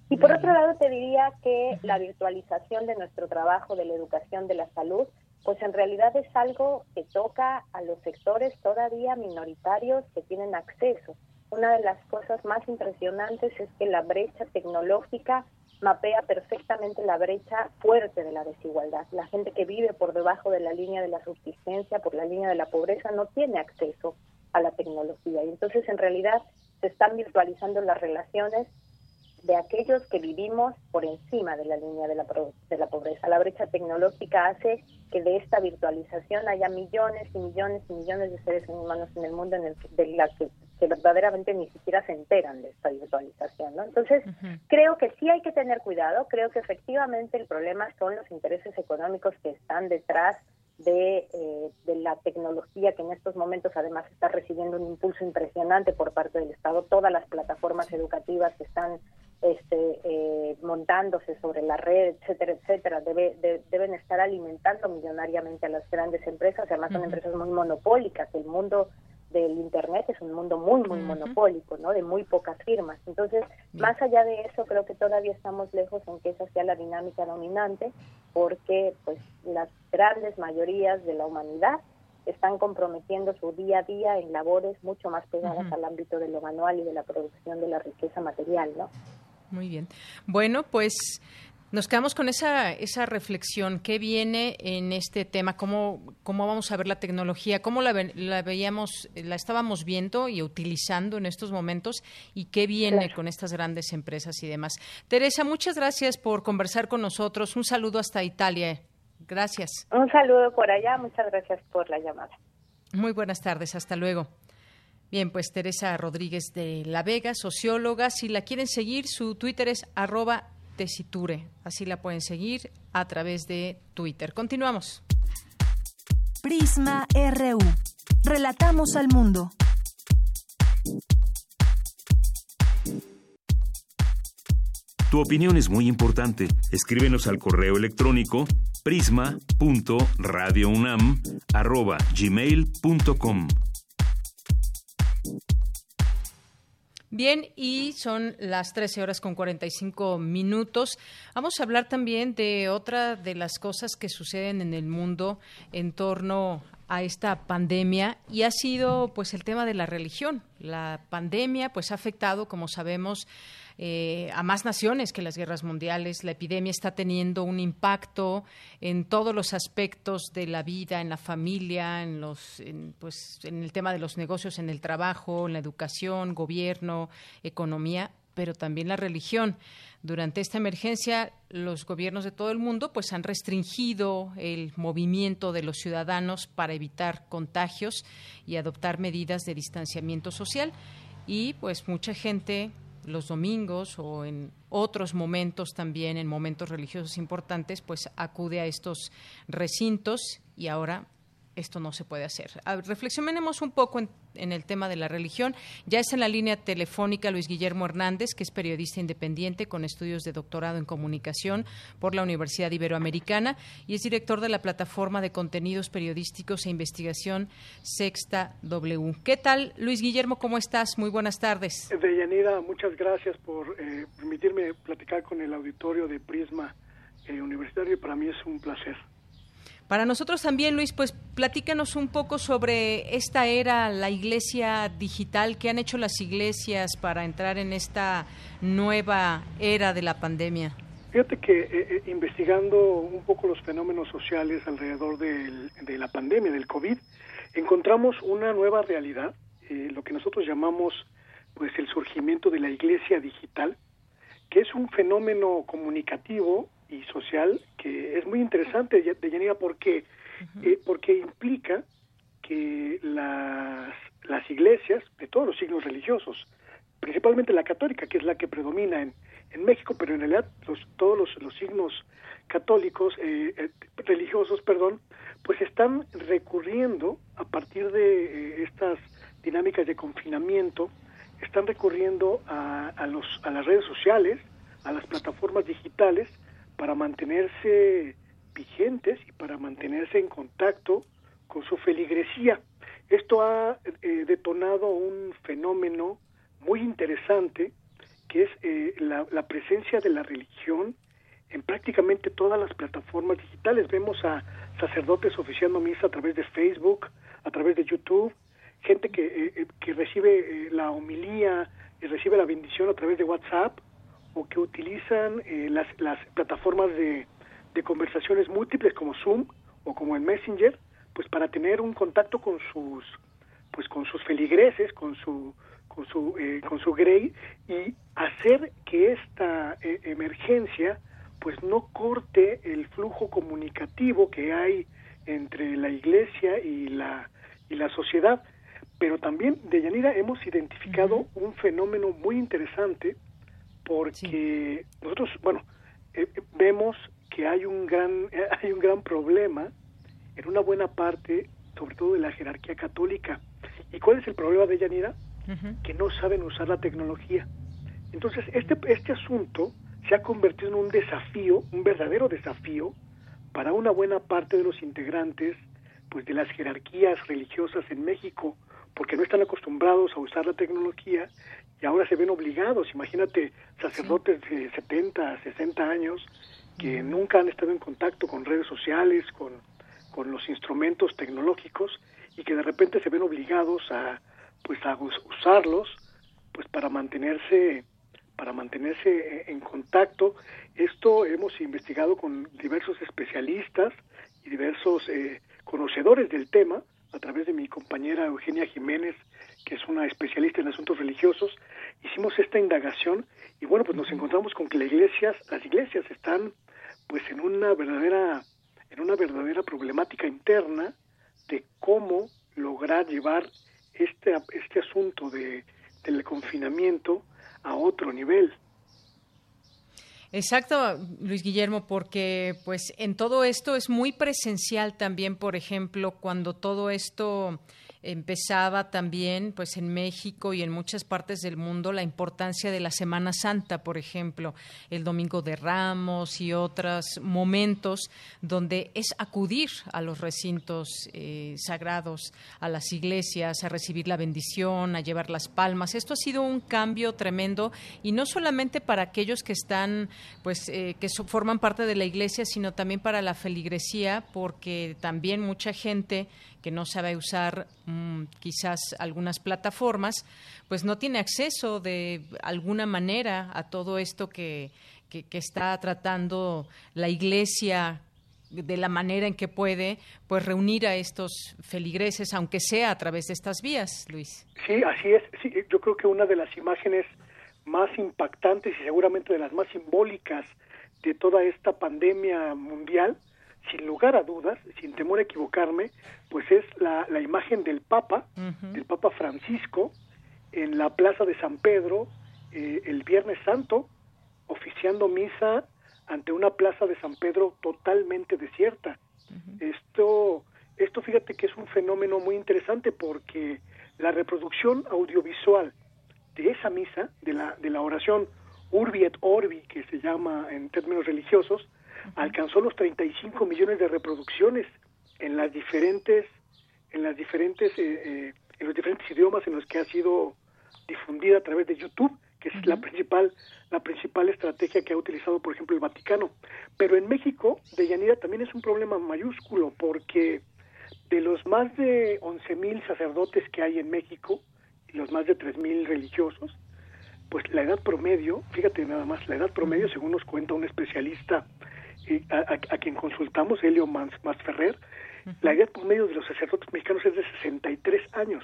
Y por otro lado, te diría que la virtualización de nuestro trabajo, de la educación, de la salud, pues en realidad es algo que toca a los sectores todavía minoritarios que tienen acceso. Una de las cosas más impresionantes es que la brecha tecnológica mapea perfectamente la brecha fuerte de la desigualdad. La gente que vive por debajo de la línea de la subsistencia, por la línea de la pobreza, no tiene acceso a la tecnología. Y entonces, en realidad, se están virtualizando las relaciones de aquellos que vivimos por encima de la línea de la, de la pobreza. La brecha tecnológica hace que de esta virtualización haya millones y millones y millones de seres humanos en el mundo en el, de la que, verdaderamente ni siquiera se enteran de esta virtualización. ¿no? Entonces, creo que sí hay que tener cuidado, creo que efectivamente el problema son los intereses económicos que están detrás de, eh, de, la tecnología que en estos momentos además está recibiendo un impulso impresionante por parte del Estado. Todas las plataformas educativas que están este, eh, montándose sobre la red, etcétera, etcétera, debe, deben estar alimentando millonariamente a las grandes empresas. Además son empresas muy monopólicas. El mundo del Internet es un mundo muy, muy monopólico, ¿no? De muy pocas firmas. Entonces, más allá de eso, creo que todavía estamos lejos en que esa sea la dinámica dominante, porque pues las grandes mayorías de la humanidad están comprometiendo su día a día en labores mucho más pegadas al ámbito de lo manual y de la producción de la riqueza material, ¿no? Muy bien. Bueno, pues nos quedamos con esa, esa reflexión. ¿Qué viene en este tema? ¿Cómo, cómo vamos a ver la tecnología? ¿Cómo la, la veíamos, la estábamos viendo y utilizando en estos momentos? ¿Y qué viene con estas grandes empresas y demás? Teresa, muchas gracias por conversar con nosotros. Un saludo hasta Italia. Gracias. Un saludo por allá. Muchas gracias por la llamada. Muy buenas tardes. Hasta luego. Bien, pues Teresa Rodríguez de La Vega, socióloga. Si la quieren seguir, su Twitter es arroba Tesiture. Así la pueden seguir a través de Twitter. Continuamos. Prisma RU. Relatamos al mundo. Tu opinión es muy importante. Escríbenos al correo electrónico prisma.radiounam@gmail.com. Bien, y son las 13 horas con 45 minutos. Vamos a hablar también de otra de las cosas que suceden en el mundo en torno a esta pandemia y ha sido pues el tema de la religión. La pandemia pues ha afectado, como sabemos, eh, a más naciones que las guerras mundiales. La epidemia está teniendo un impacto en todos los aspectos de la vida, en la familia, en los, pues, en el tema de los negocios, en el trabajo, en la educación, gobierno, economía, pero también la religión. Durante esta emergencia, los gobiernos de todo el mundo pues han restringido el movimiento de los ciudadanos para evitar contagios y adoptar medidas de distanciamiento social y pues mucha gente los domingos o en otros momentos también, en momentos religiosos importantes, pues acude a estos recintos y ahora esto no se puede hacer. reflexionemos un poco en, el tema de la religión. Ya es en la línea telefónica Luis Guillermo Hernández, que es periodista independiente con estudios de doctorado en comunicación por la Universidad Iberoamericana y es director de la plataforma de contenidos periodísticos e investigación Sexta W. ¿Qué tal, Luis Guillermo? ¿Cómo estás? Muy buenas tardes. Deyanira, muchas gracias por eh, permitirme platicar con el auditorio de Prisma eh, Universitario para mí es un placer. Para nosotros también, Luis, pues platícanos un poco sobre esta era, la iglesia digital, qué han hecho las iglesias para entrar en esta nueva era de la pandemia. Fíjate que eh, eh, investigando un poco los fenómenos sociales alrededor de la pandemia, del COVID, encontramos una nueva realidad, eh, lo que nosotros llamamos pues el surgimiento de la iglesia digital, que es un fenómeno comunicativo y social que es muy interesante, Deyanira, porque, eh, porque implica que las, las iglesias de todos los signos religiosos, principalmente la católica, que es la que predomina en, en México, pero en realidad los, todos los, los signos católicos, eh, eh, religiosos, perdón, pues están recurriendo a partir de estas dinámicas de confinamiento, están recurriendo a, a, los, a las redes sociales, a las plataformas digitales, para mantenerse vigentes y para mantenerse en contacto con su feligresía. Esto ha eh, detonado un fenómeno muy interesante que es eh, la, presencia de la religión en prácticamente todas las plataformas digitales. Vemos a sacerdotes oficiando misa a través de Facebook, a través de YouTube, gente que, eh, que recibe la homilía y recibe la bendición a través de WhatsApp, o que utilizan eh, las, las plataformas de, de conversaciones múltiples como Zoom o como el Messenger, pues para tener un contacto con sus pues con sus feligreses, con su con su eh, con su grey y hacer que esta eh, emergencia pues no corte el flujo comunicativo que hay entre la iglesia y la y la sociedad. Pero también de Yanira hemos identificado un fenómeno muy interesante porque nosotros, bueno, eh, vemos que hay un gran hay un gran problema en una buena parte, sobre todo de la jerarquía católica. ¿Y cuál es el problema de Yanira? Que no saben usar la tecnología. Entonces, este, este asunto se ha convertido en un desafío, un verdadero desafío, para una buena parte de los integrantes pues de las jerarquías religiosas en México, porque no están acostumbrados a usar la tecnología y ahora se ven obligados. Imagínate sacerdotes de 70, 60 años que nunca han estado en contacto con redes sociales, con, con los instrumentos tecnológicos y que de repente se ven obligados a pues a usarlos pues para mantenerse para mantenerse en contacto. Esto hemos investigado con diversos especialistas y diversos eh, conocedores del tema, a través de mi compañera Eugenia Jiménez, que es una especialista en asuntos religiosos, hicimos esta indagación y bueno, pues nos encontramos con que las iglesias, las iglesias están pues en una verdadera en una verdadera problemática interna de cómo lograr llevar este este asunto de del confinamiento a otro nivel. Exacto, Luis Guillermo, porque pues en todo esto es muy presencial también, por ejemplo, cuando todo esto empezaba también pues en México y en muchas partes del mundo la importancia de la Semana Santa, por ejemplo, el Domingo de Ramos y otros momentos donde es acudir a los recintos eh, sagrados, a las iglesias, a recibir la bendición, a llevar las palmas. Esto ha sido un cambio tremendo y no solamente para aquellos que están pues eh, que forman parte de la iglesia, sino también para la feligresía, porque también mucha gente que no sabe usar mm, quizás algunas plataformas, pues no tiene acceso de alguna manera a todo esto que, que, está tratando la Iglesia de la manera en que puede pues reunir a estos feligreses aunque sea a través de estas vías Luis. Sí así es. Sí, yo creo que una de las imágenes más impactantes y seguramente de las más simbólicas de toda esta pandemia mundial sin lugar a dudas, sin temor a equivocarme, pues es la, la imagen del Papa, del Papa Francisco, en la Plaza de San Pedro eh, el Viernes Santo, oficiando misa ante una Plaza de San Pedro totalmente desierta. Esto, esto fíjate que es un fenómeno muy interesante porque la reproducción audiovisual de esa misa, de la, de la oración Urbi et Orbi, que se llama en términos religiosos, alcanzó los 35 millones de reproducciones en las diferentes en las diferentes eh, eh, en los diferentes idiomas en los que ha sido difundida a través de YouTube que es la principal la principal estrategia que ha utilizado por ejemplo el Vaticano. Pero en México de Yanira también es un problema mayúsculo porque de los más de 11.000 sacerdotes que hay en México y los más de 3.000 religiosos pues la edad promedio fíjate nada más la edad promedio según nos cuenta un especialista a, quien consultamos, Helio Masferrer, la edad por medio de los sacerdotes mexicanos es de 63 años.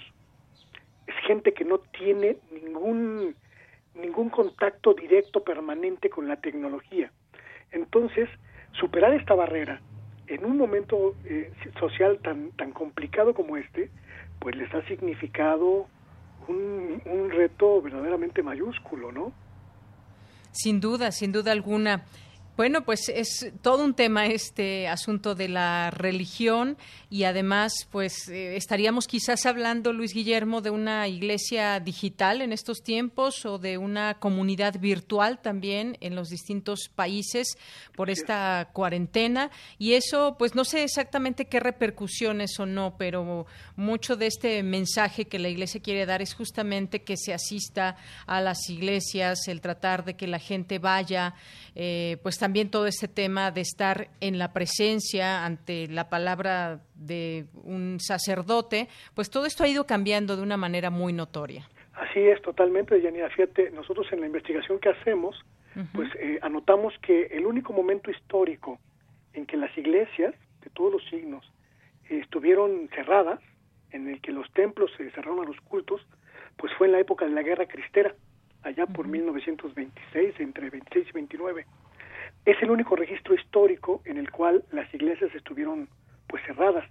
Es gente que no tiene ningún, ningún contacto directo permanente con la tecnología. Entonces, superar esta barrera en un momento eh, social tan, tan complicado como este, pues les ha significado un, un reto verdaderamente mayúsculo, ¿no? Sin duda, sin duda alguna. Bueno, pues es todo un tema este asunto de la religión y además, pues eh, estaríamos quizás hablando, Luis Guillermo, de una iglesia digital en estos tiempos o de una comunidad virtual también en los distintos países por esta cuarentena. Y eso, pues no sé exactamente qué repercusiones o no, pero mucho de este mensaje que la iglesia quiere dar es justamente que se asista a las iglesias, el tratar de que la gente vaya, eh, pues también también todo este tema de estar en la presencia ante la palabra de un sacerdote, pues todo esto ha ido cambiando de una manera muy notoria. Así es, totalmente, Yanira. Fíjate, nosotros en la investigación que hacemos, pues eh, anotamos que el único momento histórico en que las iglesias de todos los signos estuvieron cerradas, en el que los templos se cerraron a los cultos, pues fue en la época de la Guerra Cristera, allá por 1926, entre 26 y 29 es el único registro histórico en el cual las iglesias estuvieron pues cerradas.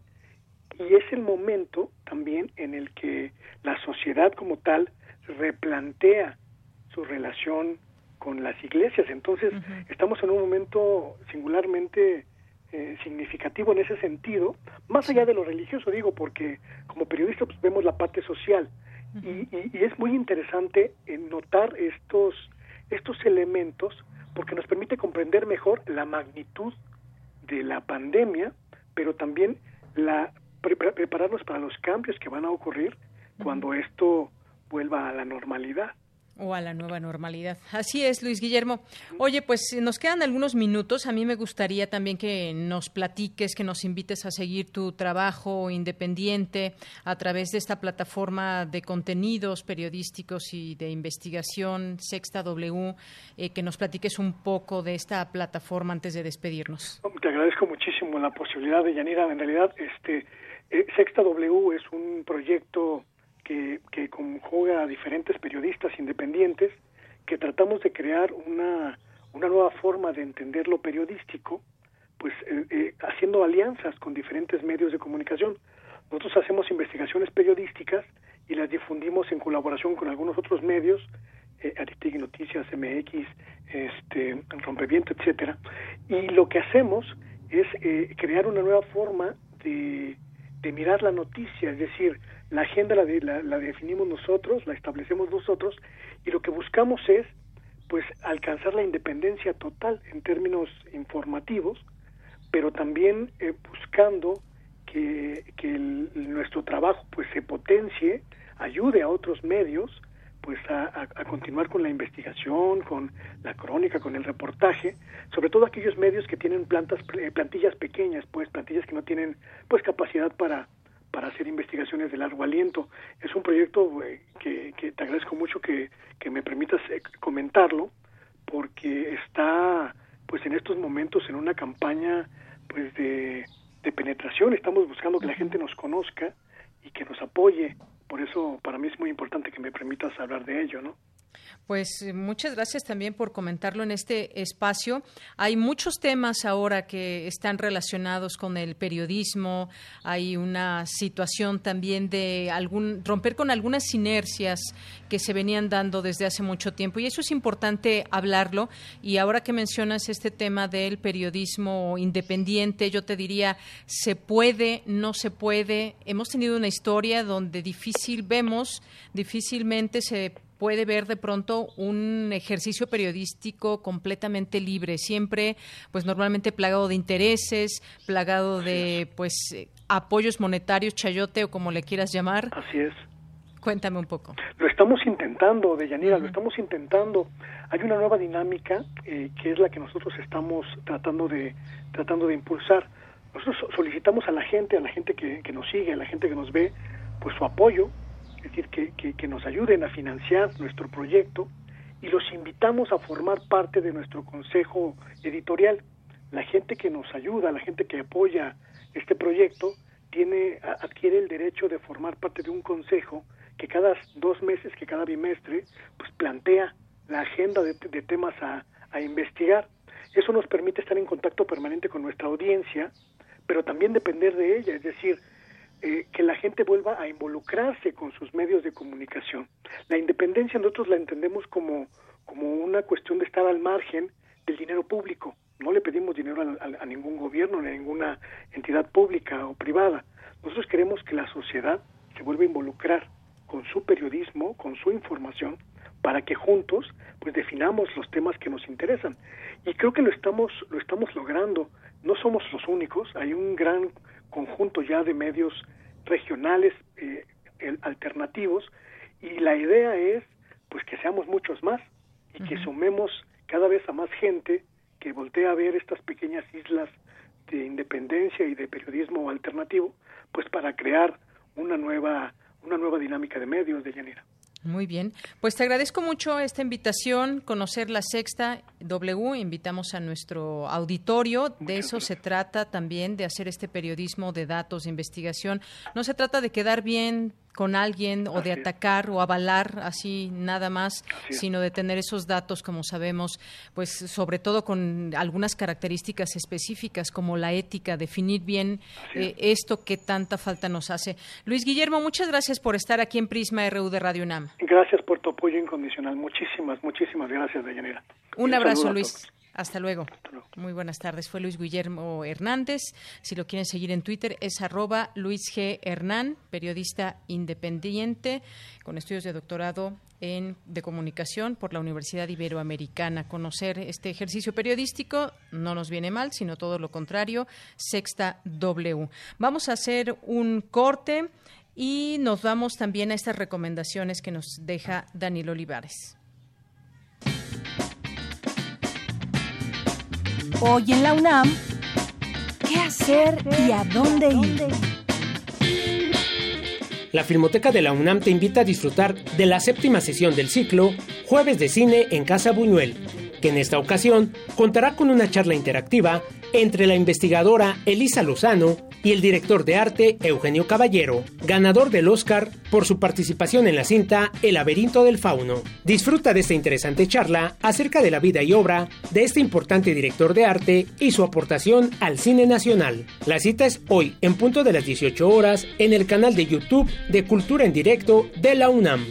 Y es el momento también en el que la sociedad como tal replantea su relación con las iglesias. Entonces, estamos en un momento singularmente eh, significativo en ese sentido, más allá de lo religioso, digo, porque como periodistas pues, vemos la parte social. Y, es muy interesante notar estos, estos elementos porque nos permite comprender mejor la magnitud de la pandemia, pero también la prepararnos para los cambios que van a ocurrir cuando esto vuelva a la normalidad o a la nueva normalidad. Así es, Luis Guillermo. Oye, pues nos quedan algunos minutos. A mí me gustaría también que nos platiques, que nos invites a seguir tu trabajo independiente a través de esta plataforma de contenidos periodísticos y de investigación, Sexta W, eh, que nos platiques un poco de esta plataforma antes de despedirnos. Te agradezco muchísimo la posibilidad de Yanira. En realidad, este eh, Sexta W es un proyecto que, que conjuga a diferentes periodistas independientes que tratamos de crear una, una nueva forma de entender lo periodístico, pues eh, eh, haciendo alianzas con diferentes medios de comunicación. Nosotros hacemos investigaciones periodísticas y las difundimos en colaboración con algunos otros medios, eh, Aristegui Noticias, MX, este, Rompeviento, etcétera. Y lo que hacemos es eh, crear una nueva forma de, de mirar la noticia, es decir, la agenda la, la, definimos nosotros, la establecemos nosotros y lo que buscamos es pues alcanzar la independencia total en términos informativos, pero también eh, buscando que, que nuestro trabajo pues se potencie, ayude a otros medios pues a, a, continuar con la investigación, con la crónica, con el reportaje, sobre todo aquellos medios que tienen plantas, eh, plantillas pequeñas, pues plantillas que no tienen pues capacidad para para hacer investigaciones de largo aliento. Es un proyecto eh, que, que, te agradezco mucho que, que me permitas eh, comentarlo, porque está pues en estos momentos en una campaña pues de, de penetración. Estamos buscando que la gente nos conozca y que nos apoye. Por eso para mí es muy importante que me permitas hablar de ello, ¿no? Pues eh, muchas gracias también por comentarlo en este espacio. Hay muchos temas ahora que están relacionados con el periodismo. Hay una situación también de algún romper con algunas inercias que se venían dando desde hace mucho tiempo y eso es importante hablarlo. Y ahora que mencionas este tema del periodismo independiente, yo te diría se puede, no se puede. Hemos tenido una historia donde difícil vemos, difícilmente se puede ver de pronto un ejercicio periodístico completamente libre, siempre pues normalmente plagado de intereses, plagado de pues apoyos monetarios, chayote o como le quieras llamar. Así es. Cuéntame un poco. Lo estamos intentando, Deyanira, lo estamos intentando. Hay una nueva dinámica eh, que es la que nosotros estamos tratando de tratando de impulsar. Nosotros solicitamos a la gente, a la gente que, que nos sigue, a la gente que nos ve, pues su apoyo, es decir, que, que, nos ayuden a financiar nuestro proyecto y los invitamos a formar parte de nuestro consejo editorial. La gente que nos ayuda, la gente que apoya este proyecto, tiene, adquiere el derecho de formar parte de un consejo que cada dos meses, que cada bimestre, pues plantea la agenda de, de temas a, a investigar. Eso nos permite estar en contacto permanente con nuestra audiencia, pero también depender de ella, es decir, eh, que la gente vuelva a involucrarse con sus medios de comunicación. La independencia nosotros la entendemos como, como una cuestión de estar al margen del dinero público. No le pedimos dinero a, ningún gobierno ni a ninguna entidad pública o privada. Nosotros queremos que la sociedad se vuelva a involucrar con su periodismo, con su información, para que juntos pues definamos los temas que nos interesan. Y creo que lo estamos, lo estamos logrando. No somos los únicos, hay un gran conjunto ya de medios regionales eh, alternativos y la idea es pues que seamos muchos más y que sumemos cada vez a más gente que voltea a ver estas pequeñas islas de independencia y de periodismo alternativo pues para crear una nueva una nueva dinámica de medios de llanera. Muy bien. Pues te agradezco mucho esta invitación, conocer la sexta W. Invitamos a nuestro auditorio. de eso se trata también, de hacer este periodismo de datos, de investigación. No se trata de quedar bien con alguien o de atacar o avalar así nada más, sino de tener esos datos, como sabemos, pues sobre todo con algunas características específicas como la ética, definir bien eh, esto que tanta falta nos hace. Luis Guillermo, muchas gracias por estar aquí en Prisma RU de Radio UNAM. Gracias por tu apoyo incondicional. Muchísimas, muchísimas gracias, Deyanira. Un, abrazo, Luis. Hasta luego. Muy buenas tardes. Fue Luis Guillermo Hernández. Si lo quieren seguir en Twitter es arroba Luis G. Hernán, periodista independiente con estudios de doctorado en, de comunicación por la Universidad Iberoamericana. Conocer este ejercicio periodístico no nos viene mal, sino todo lo contrario. Sexta W. Vamos a hacer un corte y nos vamos también a estas recomendaciones que nos deja Daniel Olivares. Hoy en la UNAM, ¿qué hacer y a dónde ir? La Filmoteca de la UNAM te invita a disfrutar de la séptima sesión del ciclo Jueves de Cine en Casa Buñuel, que en esta ocasión contará con una charla interactiva entre la investigadora Elisa Lozano y el director de arte Eugenio Caballero, ganador del Oscar por su participación en la cinta El laberinto del fauno. Disfruta de esta interesante charla acerca de la vida y obra de este importante director de arte y su aportación al cine nacional. La cita es hoy en punto de las 18 horas en el canal de YouTube de Cultura en Directo de la UNAM.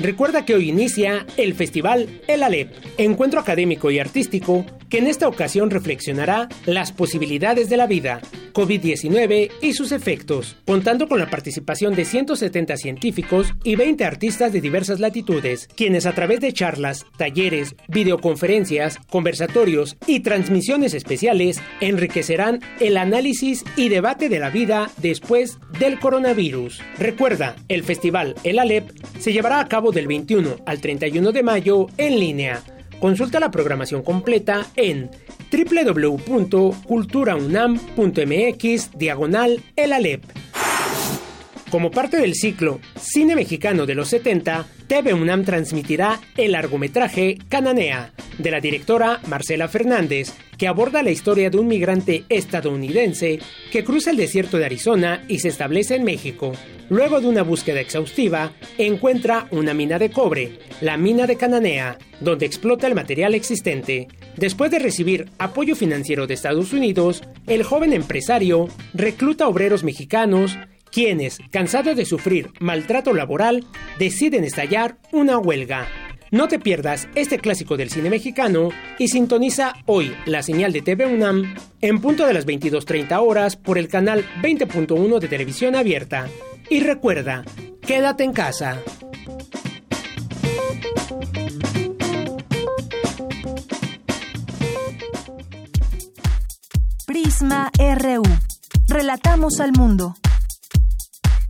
Recuerda que hoy inicia el festival El Alep, encuentro académico y artístico que en esta ocasión reflexionará las posibilidades de la vida, COVID-19 y sus efectos, contando con la participación de 170 científicos y 20 artistas de diversas latitudes, quienes a través de charlas, talleres, videoconferencias, conversatorios y transmisiones especiales enriquecerán el análisis y debate de la vida después del coronavirus. Recuerda, el festival El Alep se llevará a cabo del 21 al 31 de mayo en línea. Consulta la programación completa en www.culturaunam.mx diagonal el Alep. Como parte del ciclo Cine Mexicano de los 70, TV UNAM transmitirá el largometraje Cananea, de la directora Marcela Fernández, que aborda la historia de un migrante estadounidense que cruza el desierto de Arizona y se establece en México. Luego de una búsqueda exhaustiva, encuentra una mina de cobre, la mina de Cananea, donde explota el material existente. Después de recibir apoyo financiero de Estados Unidos, el joven empresario recluta obreros mexicanos quienes, cansados de sufrir maltrato laboral, deciden estallar una huelga. No te pierdas este clásico del cine mexicano y sintoniza hoy la señal de TV UNAM en punto de las 22.30 horas por el canal 20.1 de televisión abierta. Y recuerda, quédate en casa. Prisma RU. Relatamos al mundo.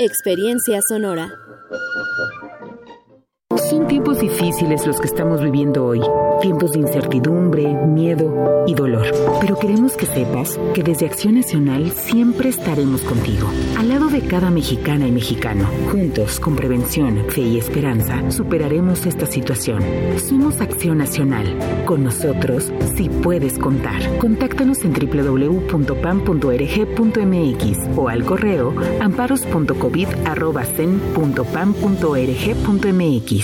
Experiencia sonora. Son tiempos difíciles los que estamos viviendo hoy, tiempos de incertidumbre, miedo y dolor. Pero queremos que sepas que desde Acción Nacional siempre estaremos contigo, al lado de cada mexicana y mexicano. Juntos, con prevención, fe y esperanza, superaremos esta situación. Somos Acción Nacional. Con nosotros, sí puedes contar. Contáctanos en www.pam.org.mx o al correo amparos.covid.pam.org.mx.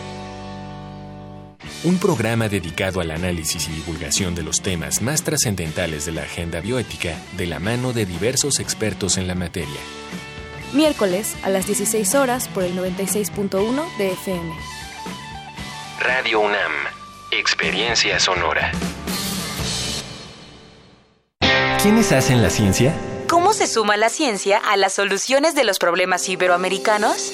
Un programa dedicado al análisis y divulgación de los temas más trascendentales de la agenda bioética de la mano de diversos expertos en la materia. Miércoles a las 16 horas por el 96.1 de FM. Radio UNAM, Experiencia Sonora. ¿Quiénes hacen la ciencia? ¿Cómo se suma la ciencia a las soluciones de los problemas iberoamericanos?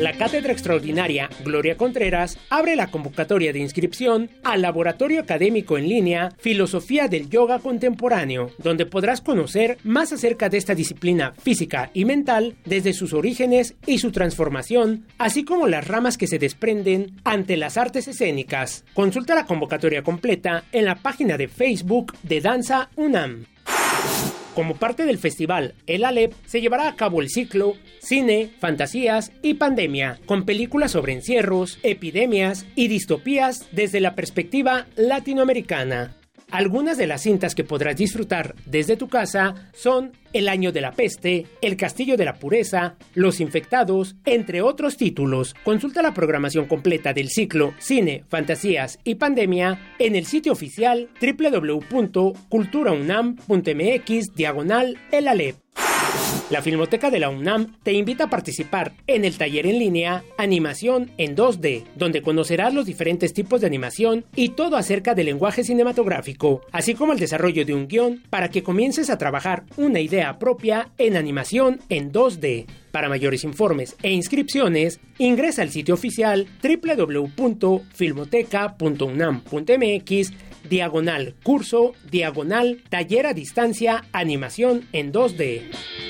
La Cátedra Extraordinaria Gloria Contreras abre la convocatoria de inscripción al Laboratorio Académico en línea Filosofía del Yoga Contemporáneo, donde podrás conocer más acerca de esta disciplina física y mental desde sus orígenes y su transformación, así como las ramas que se desprenden ante las artes escénicas. Consulta la convocatoria completa en la página de Facebook de Danza UNAM. Como parte del festival El Alep, se llevará a cabo el ciclo Cine, Fantasías y Pandemia, con películas sobre encierros, epidemias y distopías desde la perspectiva latinoamericana. Algunas de las cintas que podrás disfrutar desde tu casa son El año de la peste, El castillo de la pureza, Los infectados, entre otros títulos. Consulta la programación completa del ciclo Cine, Fantasías y Pandemia en el sitio oficial www.culturaunam.mx diagonal. La Filmoteca de la UNAM te invita a participar en el taller en línea Animación en 2D, donde conocerás los diferentes tipos de animación y todo acerca del lenguaje cinematográfico, así como el desarrollo de un guion para que comiences a trabajar una idea propia en animación en 2D. Para mayores informes e inscripciones, ingresa al sitio oficial www.filmoteca.unam.mx diagonal curso, diagonal taller a distancia, animación en 2D.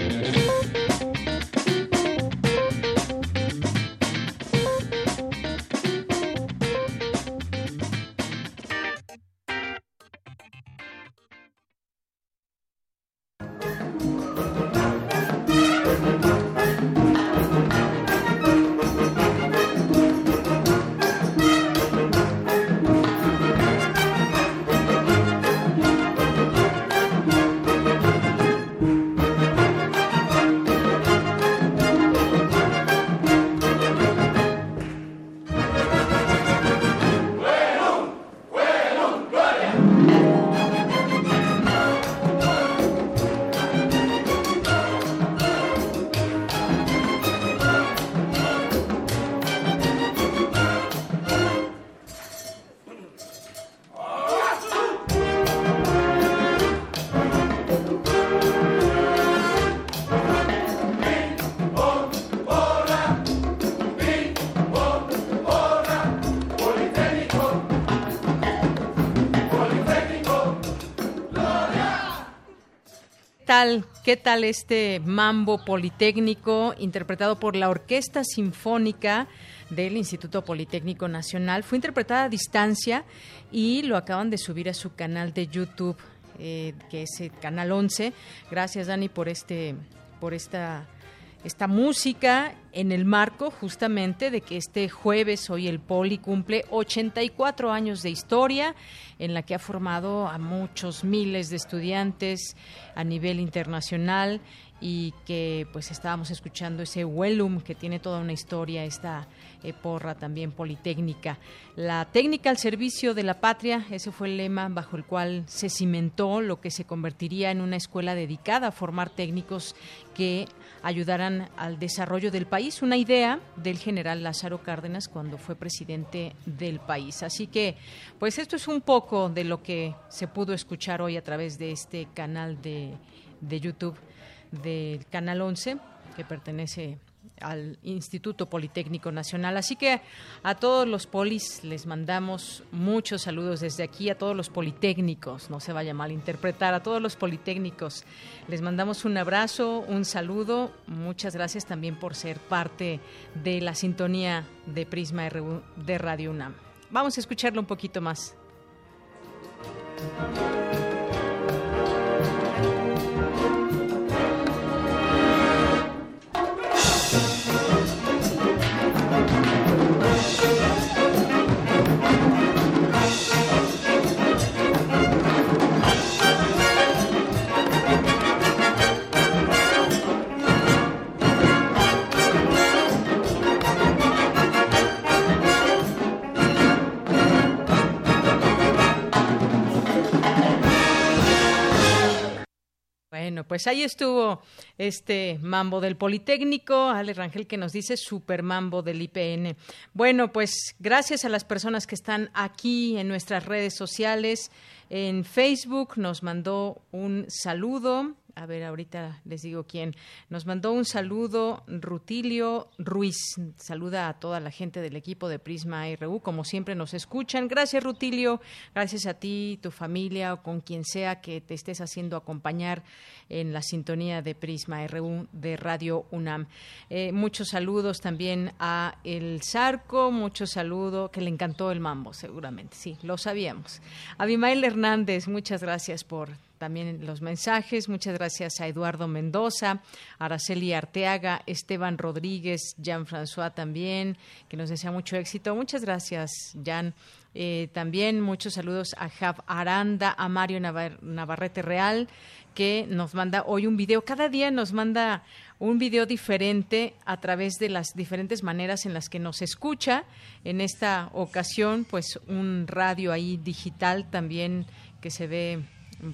¿Qué tal este mambo politécnico interpretado por la Orquesta Sinfónica del Instituto Politécnico Nacional? Fue interpretada a distancia y lo acaban de subir a su canal de YouTube, eh, que es el canal 11. Gracias, Dani, por este, por esta esta música en el marco justamente de que este jueves hoy el Poli cumple 84 años de historia en la que ha formado a muchos miles de estudiantes a nivel internacional y que pues estábamos escuchando ese Wellum que tiene toda una historia, esta eh, porra también politécnica. La técnica al servicio de la patria, ese fue el lema bajo el cual se cimentó lo que se convertiría en una escuela dedicada a formar técnicos que ayudaran al desarrollo del país una idea del general Lázaro Cárdenas cuando fue presidente del país. Así que, pues esto es un poco de lo que se pudo escuchar hoy a través de este canal de, de YouTube del Canal 11, que pertenece al Instituto Politécnico Nacional. Así que a todos los polis les mandamos muchos saludos desde aquí, a todos los politécnicos, no se vaya mal interpretar, a todos los politécnicos les mandamos un abrazo, un saludo, muchas gracias también por ser parte de la sintonía de Prisma de Radio UNAM. Vamos a escucharlo un poquito más. Bueno, pues ahí estuvo este mambo del Politécnico, Ale Rangel que nos dice super mambo del IPN. Bueno, pues gracias a las personas que están aquí en nuestras redes sociales. En Facebook nos mandó un saludo a ver, ahorita les digo quién. Nos mandó un saludo Rutilio Ruiz. Saluda a toda la gente del equipo de Prisma RU, como siempre nos escuchan. Gracias, Rutilio. Gracias a ti, tu familia o con quien sea que te estés haciendo acompañar en la sintonía de Prisma RU de Radio UNAM. Eh, muchos saludos también a El Zarco, muchos saludos, que le encantó el mambo, seguramente. Sí, lo sabíamos. Abimael Hernández, muchas gracias por también los mensajes. Muchas gracias a Eduardo Mendoza, Araceli Arteaga, Esteban Rodríguez, Jean-François también, que nos desea mucho éxito. Muchas gracias, Jan. Eh, también muchos saludos a Jav Aranda, a Mario Navarrete Real, que nos manda hoy un video. Cada día nos manda un video diferente a través de las diferentes maneras en las que nos escucha. En esta ocasión, pues un radio ahí digital también que se ve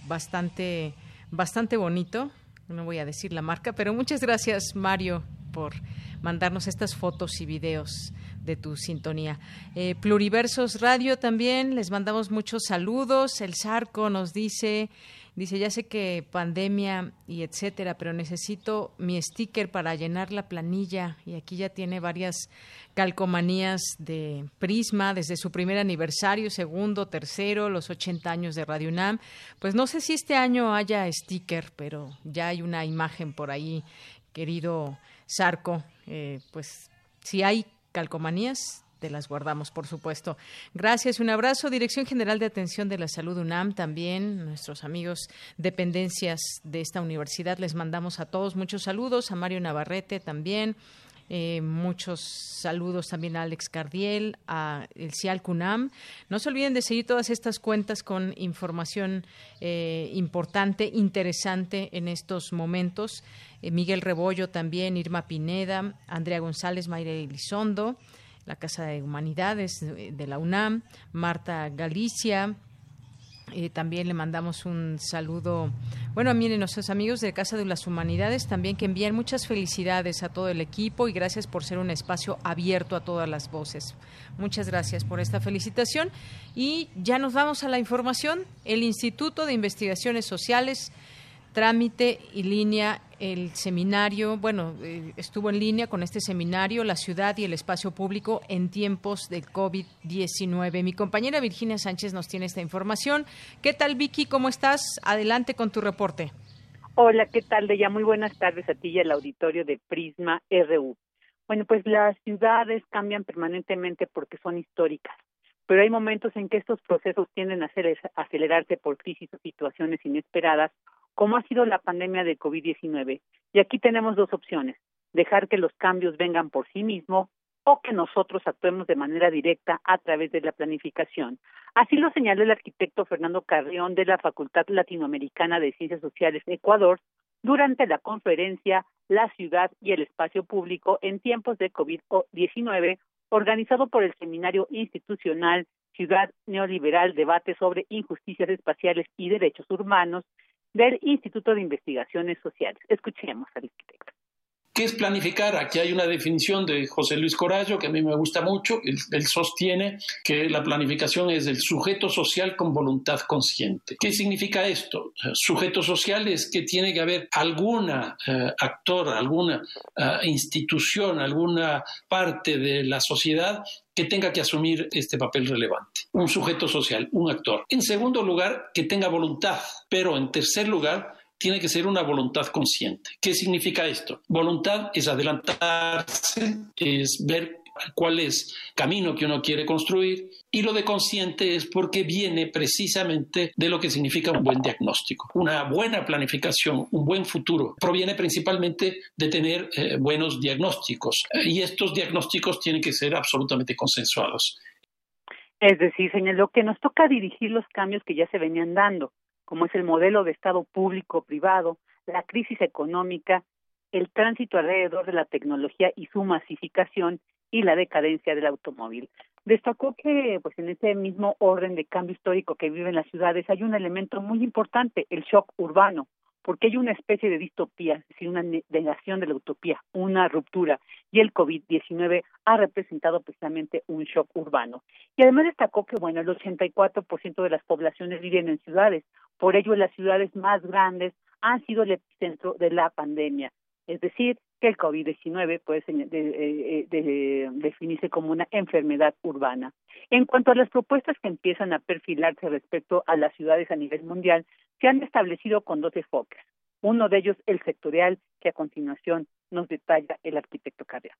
bastante, bastante bonito. No voy a decir la marca, pero muchas gracias, Mario, por mandarnos estas fotos y videos de tu sintonía. Eh, Pluriversos Radio también, les mandamos muchos saludos. El Sarco nos dice Dice, ya sé que pandemia y etcétera, pero necesito mi sticker para llenar la planilla. Y aquí ya tiene varias calcomanías de Prisma desde su primer aniversario, segundo, tercero, los 80 años de Radio UNAM. Pues no sé si este año haya sticker, pero ya hay una imagen por ahí, querido Sarco. Eh, pues si hay calcomanías, te las guardamos, por supuesto. Gracias, un abrazo. Dirección General de Atención de la Salud UNAM también, nuestros amigos dependencias de esta universidad, les mandamos a todos muchos saludos, a Mario Navarrete también. Eh, muchos saludos también a Alex Cardiel, a el CIAL CUNAM. No se olviden de seguir todas estas cuentas con información eh, importante, interesante en estos momentos. Eh, Miguel Rebollo también, Irma Pineda, Andrea González, Mayra Elizondo la Casa de Humanidades de la UNAM, Marta Galicia. Eh, también le mandamos un saludo, bueno, miren, nuestros amigos de Casa de las Humanidades también que envían muchas felicidades a todo el equipo y gracias por ser un espacio abierto a todas las voces. Muchas gracias por esta felicitación y ya nos vamos a la información. El Instituto de Investigaciones Sociales trámite y línea el seminario, bueno, eh, estuvo en línea con este seminario, la ciudad y el espacio público en tiempos de COVID-19. Mi compañera Virginia Sánchez nos tiene esta información. ¿Qué tal, Vicky? ¿Cómo estás? Adelante con tu reporte. Hola, ¿qué tal, Deya? Muy buenas tardes a ti y al auditorio de Prisma RU. Bueno, pues las ciudades cambian permanentemente porque son históricas, pero hay momentos en que estos procesos tienden a acelerarse por crisis o situaciones inesperadas como ha sido la pandemia de COVID-19. Y aquí tenemos dos opciones, dejar que los cambios vengan por sí mismos o que nosotros actuemos de manera directa a través de la planificación. Así lo señaló el arquitecto Fernando Carrión de la Facultad Latinoamericana de Ciencias Sociales de Ecuador durante la conferencia La ciudad y el espacio público en tiempos de COVID-19 organizado por el Seminario Institucional Ciudad Neoliberal Debate sobre Injusticias Espaciales y Derechos Humanos del Instituto de Investigaciones Sociales. Escuchemos al arquitecto. ¿Qué es planificar? Aquí hay una definición de José Luis Corallo que a mí me gusta mucho. Él, sostiene que la planificación es el sujeto social con voluntad consciente. ¿Qué significa esto? Sujeto social es que tiene que haber alguna eh, actor, alguna eh, institución, alguna parte de la sociedad que tenga que asumir este papel relevante. Un sujeto social, un actor. En segundo lugar, que tenga voluntad. Pero en tercer lugar, tiene que ser una voluntad consciente. ¿Qué significa esto? Voluntad es adelantarse, es ver cuál es el camino que uno quiere construir y lo de consciente es porque viene precisamente de lo que significa un buen diagnóstico. Una buena planificación, un buen futuro, proviene principalmente de tener eh, buenos diagnósticos y estos diagnósticos tienen que ser absolutamente consensuados. Es decir, señaló que nos toca dirigir los cambios que ya se venían dando como es el modelo de Estado público-privado, la crisis económica, el tránsito alrededor de la tecnología y su masificación y la decadencia del automóvil. Destacó que pues en ese mismo orden de cambio histórico que viven las ciudades hay un elemento muy importante, el shock urbano, porque hay una especie de distopía, es decir, una negación de la utopía, una ruptura, y el COVID-19 ha representado precisamente un shock urbano. Y además destacó que, bueno, el 84% de las poblaciones viven en ciudades, por ello las ciudades más grandes han sido el epicentro de la pandemia, es decir, que el COVID-19 puede eh, eh, definirse como una enfermedad urbana. En cuanto a las propuestas que empiezan a perfilarse respecto a las ciudades a nivel mundial, se han establecido con dos enfoques. Uno de ellos, el sectorial, que a continuación nos detalla el arquitecto Carrión.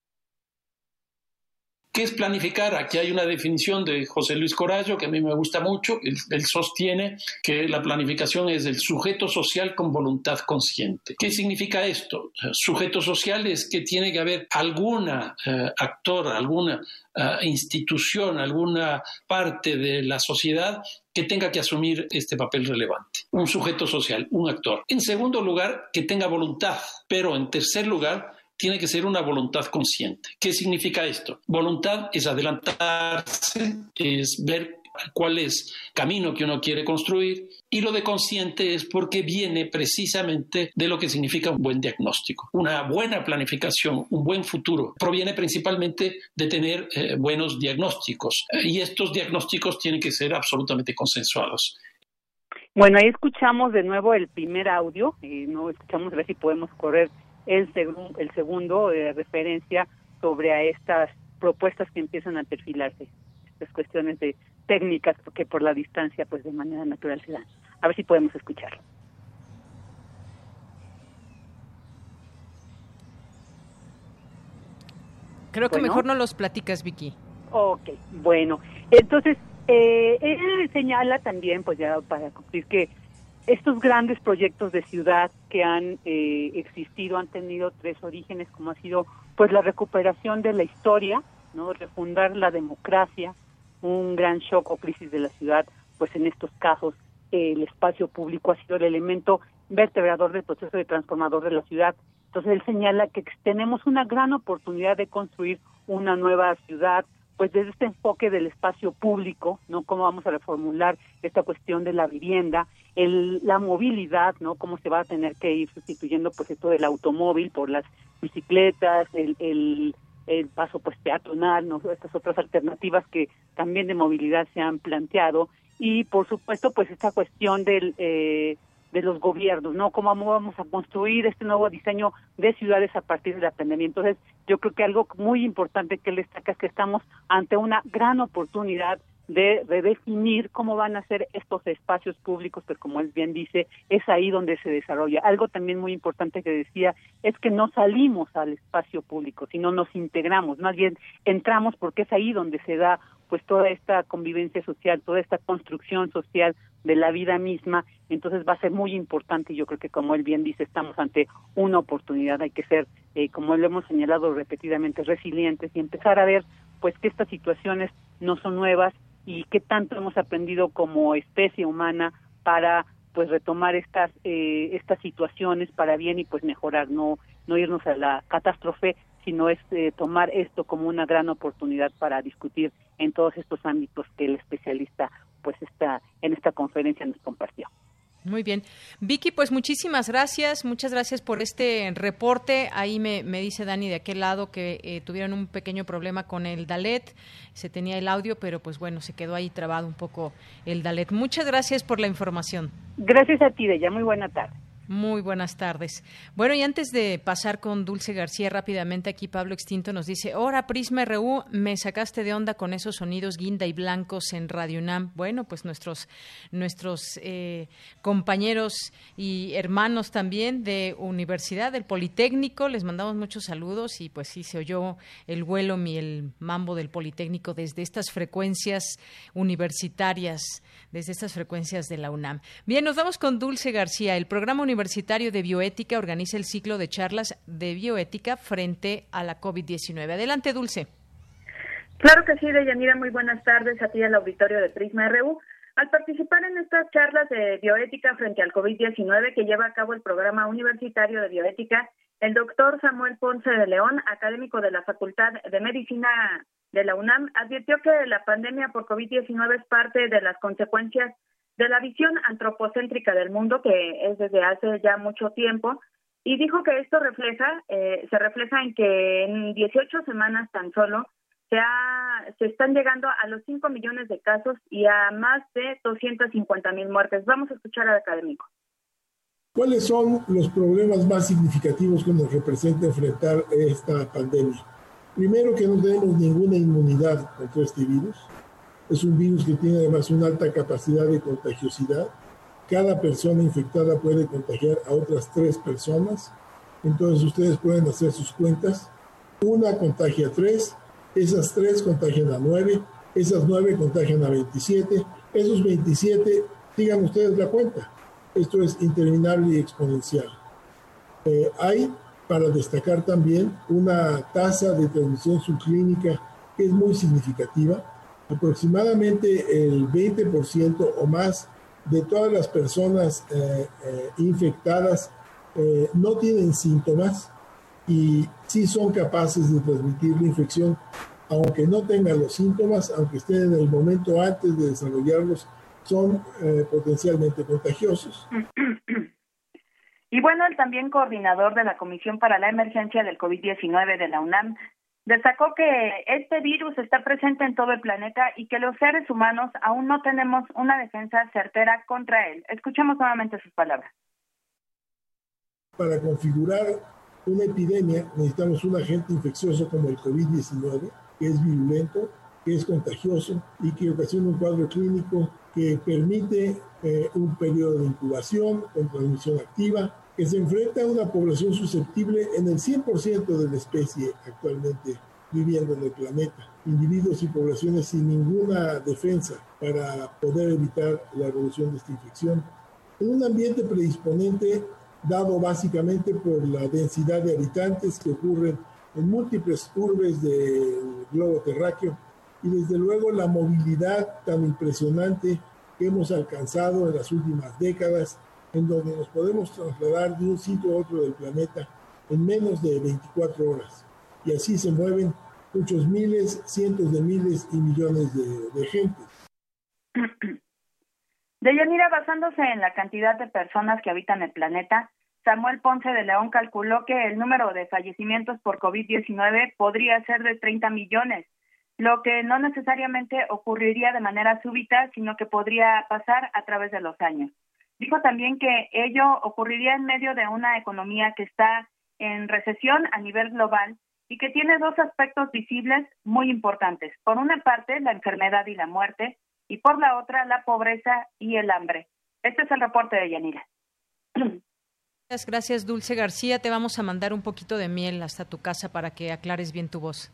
¿Qué es planificar? Aquí hay una definición de José Luis Corallo que a mí me gusta mucho. Él, sostiene que la planificación es el sujeto social con voluntad consciente. ¿Qué significa esto? Sujeto social es que tiene que haber alguna eh, actor, alguna eh, institución, alguna parte de la sociedad que tenga que asumir este papel relevante. Un sujeto social, un actor. En segundo lugar, que tenga voluntad. Pero en tercer lugar, tiene que ser una voluntad consciente. ¿Qué significa esto? Voluntad es adelantarse, es ver cuál es el camino que uno quiere construir y lo de consciente es porque viene precisamente de lo que significa un buen diagnóstico. Una buena planificación, un buen futuro, proviene principalmente de tener eh, buenos diagnósticos y estos diagnósticos tienen que ser absolutamente consensuados. Bueno, ahí escuchamos de nuevo el primer audio y no escuchamos a ver si podemos correr el, el segundo de referencia sobre a estas propuestas que empiezan a perfilarse, estas cuestiones de técnicas que por la distancia pues de manera natural se dan. A ver si podemos escucharlo. Creo que mejor no los platicas, Vicky. Ok, bueno. Entonces, eh, él señala también, pues ya para cumplir que estos grandes proyectos de ciudad que han eh, existido han tenido tres orígenes, como ha sido pues la recuperación de la historia, no refundar la democracia, un gran shock o crisis de la ciudad, pues en estos casos el espacio público ha sido el elemento vertebrador del proceso de transformador de la ciudad. Entonces él señala que tenemos una gran oportunidad de construir una nueva ciudad, pues desde este enfoque del espacio público, ¿no? Cómo vamos a reformular esta cuestión de la vivienda, el, la movilidad, ¿no? Cómo se va a tener que ir sustituyendo, pues, esto del automóvil por las bicicletas, el, el, el paso, pues, peatonal, ¿no? Estas otras alternativas que también de movilidad se han planteado y, por supuesto, pues, esta cuestión del... Eh, de los gobiernos, ¿no? Cómo vamos a construir este nuevo diseño de ciudades a partir de la pandemia. Entonces, yo creo que algo muy importante que él destaca es que estamos ante una gran oportunidad de redefinir cómo van a ser estos espacios públicos, pues como él bien dice, es ahí donde se desarrolla. Algo también muy importante que decía es que no salimos al espacio público, sino nos integramos, más bien entramos porque es ahí donde se da pues toda esta convivencia social, toda esta construcción social de la vida misma, entonces va a ser muy importante yo creo que como él bien dice, estamos ante una oportunidad, hay que ser, eh, como lo hemos señalado repetidamente, resilientes y empezar a ver pues que estas situaciones no son nuevas y qué tanto hemos aprendido como especie humana para pues retomar estas eh, estas situaciones para bien y pues mejorar no no irnos a la catástrofe sino es eh, tomar esto como una gran oportunidad para discutir en todos estos ámbitos que el especialista pues está en esta conferencia nos compartió. Muy bien. Vicky, pues muchísimas gracias. Muchas gracias por este reporte. Ahí me, me dice Dani de aquel lado que eh, tuvieron un pequeño problema con el Dalet. Se tenía el audio, pero pues bueno, se quedó ahí trabado un poco el Dalet. Muchas gracias por la información. Gracias a ti, Bella. Muy buena tarde. Muy buenas tardes. Bueno, y antes de pasar con Dulce García rápidamente, aquí Pablo Extinto nos dice, Hola Prisma RU, me sacaste de onda con esos sonidos guinda y blancos en Radio UNAM. Bueno, pues nuestros, nuestros eh, compañeros y hermanos también de Universidad del Politécnico, les mandamos muchos saludos y pues sí, se oyó el vuelo y el mambo del Politécnico desde estas frecuencias universitarias, desde estas frecuencias de la UNAM. Bien, nos vamos con Dulce García, el programa universitario Universitario de Bioética organiza el ciclo de charlas de bioética frente a la COVID-19. Adelante, Dulce. Claro que sí, Deyanira. Muy buenas tardes a ti al auditorio de Prisma RU. Al participar en estas charlas de bioética frente al COVID-19 que lleva a cabo el programa universitario de bioética, el doctor Samuel Ponce de León, académico de la Facultad de Medicina de la UNAM, advirtió que la pandemia por COVID-19 es parte de las consecuencias de la visión antropocéntrica del mundo que es desde hace ya mucho tiempo y dijo que esto refleja eh, se refleja en que en 18 semanas tan solo se, se están llegando a los 5 millones de casos y a más de 250 mil muertes. Vamos a escuchar al académico. ¿Cuáles son los problemas más significativos que nos representa enfrentar esta pandemia? Primero que no tenemos ninguna inmunidad contra este virus. Es un virus que tiene además una alta capacidad de contagiosidad. Cada persona infectada puede contagiar a otras tres personas. Entonces ustedes pueden hacer sus cuentas. Una contagia a tres, esas tres contagian a nueve, esas nueve contagian a 27, esos 27, digan ustedes la cuenta. Esto es interminable y exponencial. Eh, hay, para destacar también, una tasa de transmisión subclínica que es muy significativa aproximadamente el 20% o más de todas las personas eh, eh, infectadas eh, no tienen síntomas y sí son capaces de transmitir la infección, aunque no tengan los síntomas, aunque estén en el momento antes de desarrollarlos, son potencialmente contagiosos. Y bueno, el también coordinador de la Comisión para la Emergencia del COVID-19 de la UNAM, Destacó que este virus está presente en todo el planeta y que los seres humanos aún no tenemos una defensa certera contra él. Escuchemos nuevamente sus palabras. Para configurar una epidemia necesitamos un agente infeccioso como el COVID-19, que es virulento, que es contagioso y que ocasiona un cuadro clínico que permite eh, un periodo de incubación con transmisión activa, que se enfrenta a una población susceptible en el 100% de la especie actualmente viviendo en el planeta, individuos y poblaciones sin ninguna defensa para poder evitar la evolución de esta infección, en un ambiente predisponente dado básicamente por la densidad de habitantes que ocurren en múltiples urbes del globo terráqueo y desde luego la movilidad tan impresionante que hemos alcanzado en las últimas décadas en donde nos podemos trasladar de un sitio a otro del planeta en menos de 24 horas. Y así se mueven muchos miles, cientos de miles y millones de, de gente. Deyanira, basándose en la cantidad de personas que habitan el planeta, Samuel Ponce de León calculó que el número de fallecimientos por COVID-19 podría ser de 30 millones, lo que no necesariamente ocurriría de manera súbita, sino que podría pasar a través de los años. Dijo también que ello ocurriría en medio de una economía que está en recesión a nivel global y que tiene dos aspectos visibles muy importantes. Por una parte, la enfermedad y la muerte, y por la otra, la pobreza y el hambre. Este es el reporte de Yanira. Muchas gracias, Dulce García. Te vamos a mandar un poquito de miel hasta tu casa para que aclares bien tu voz.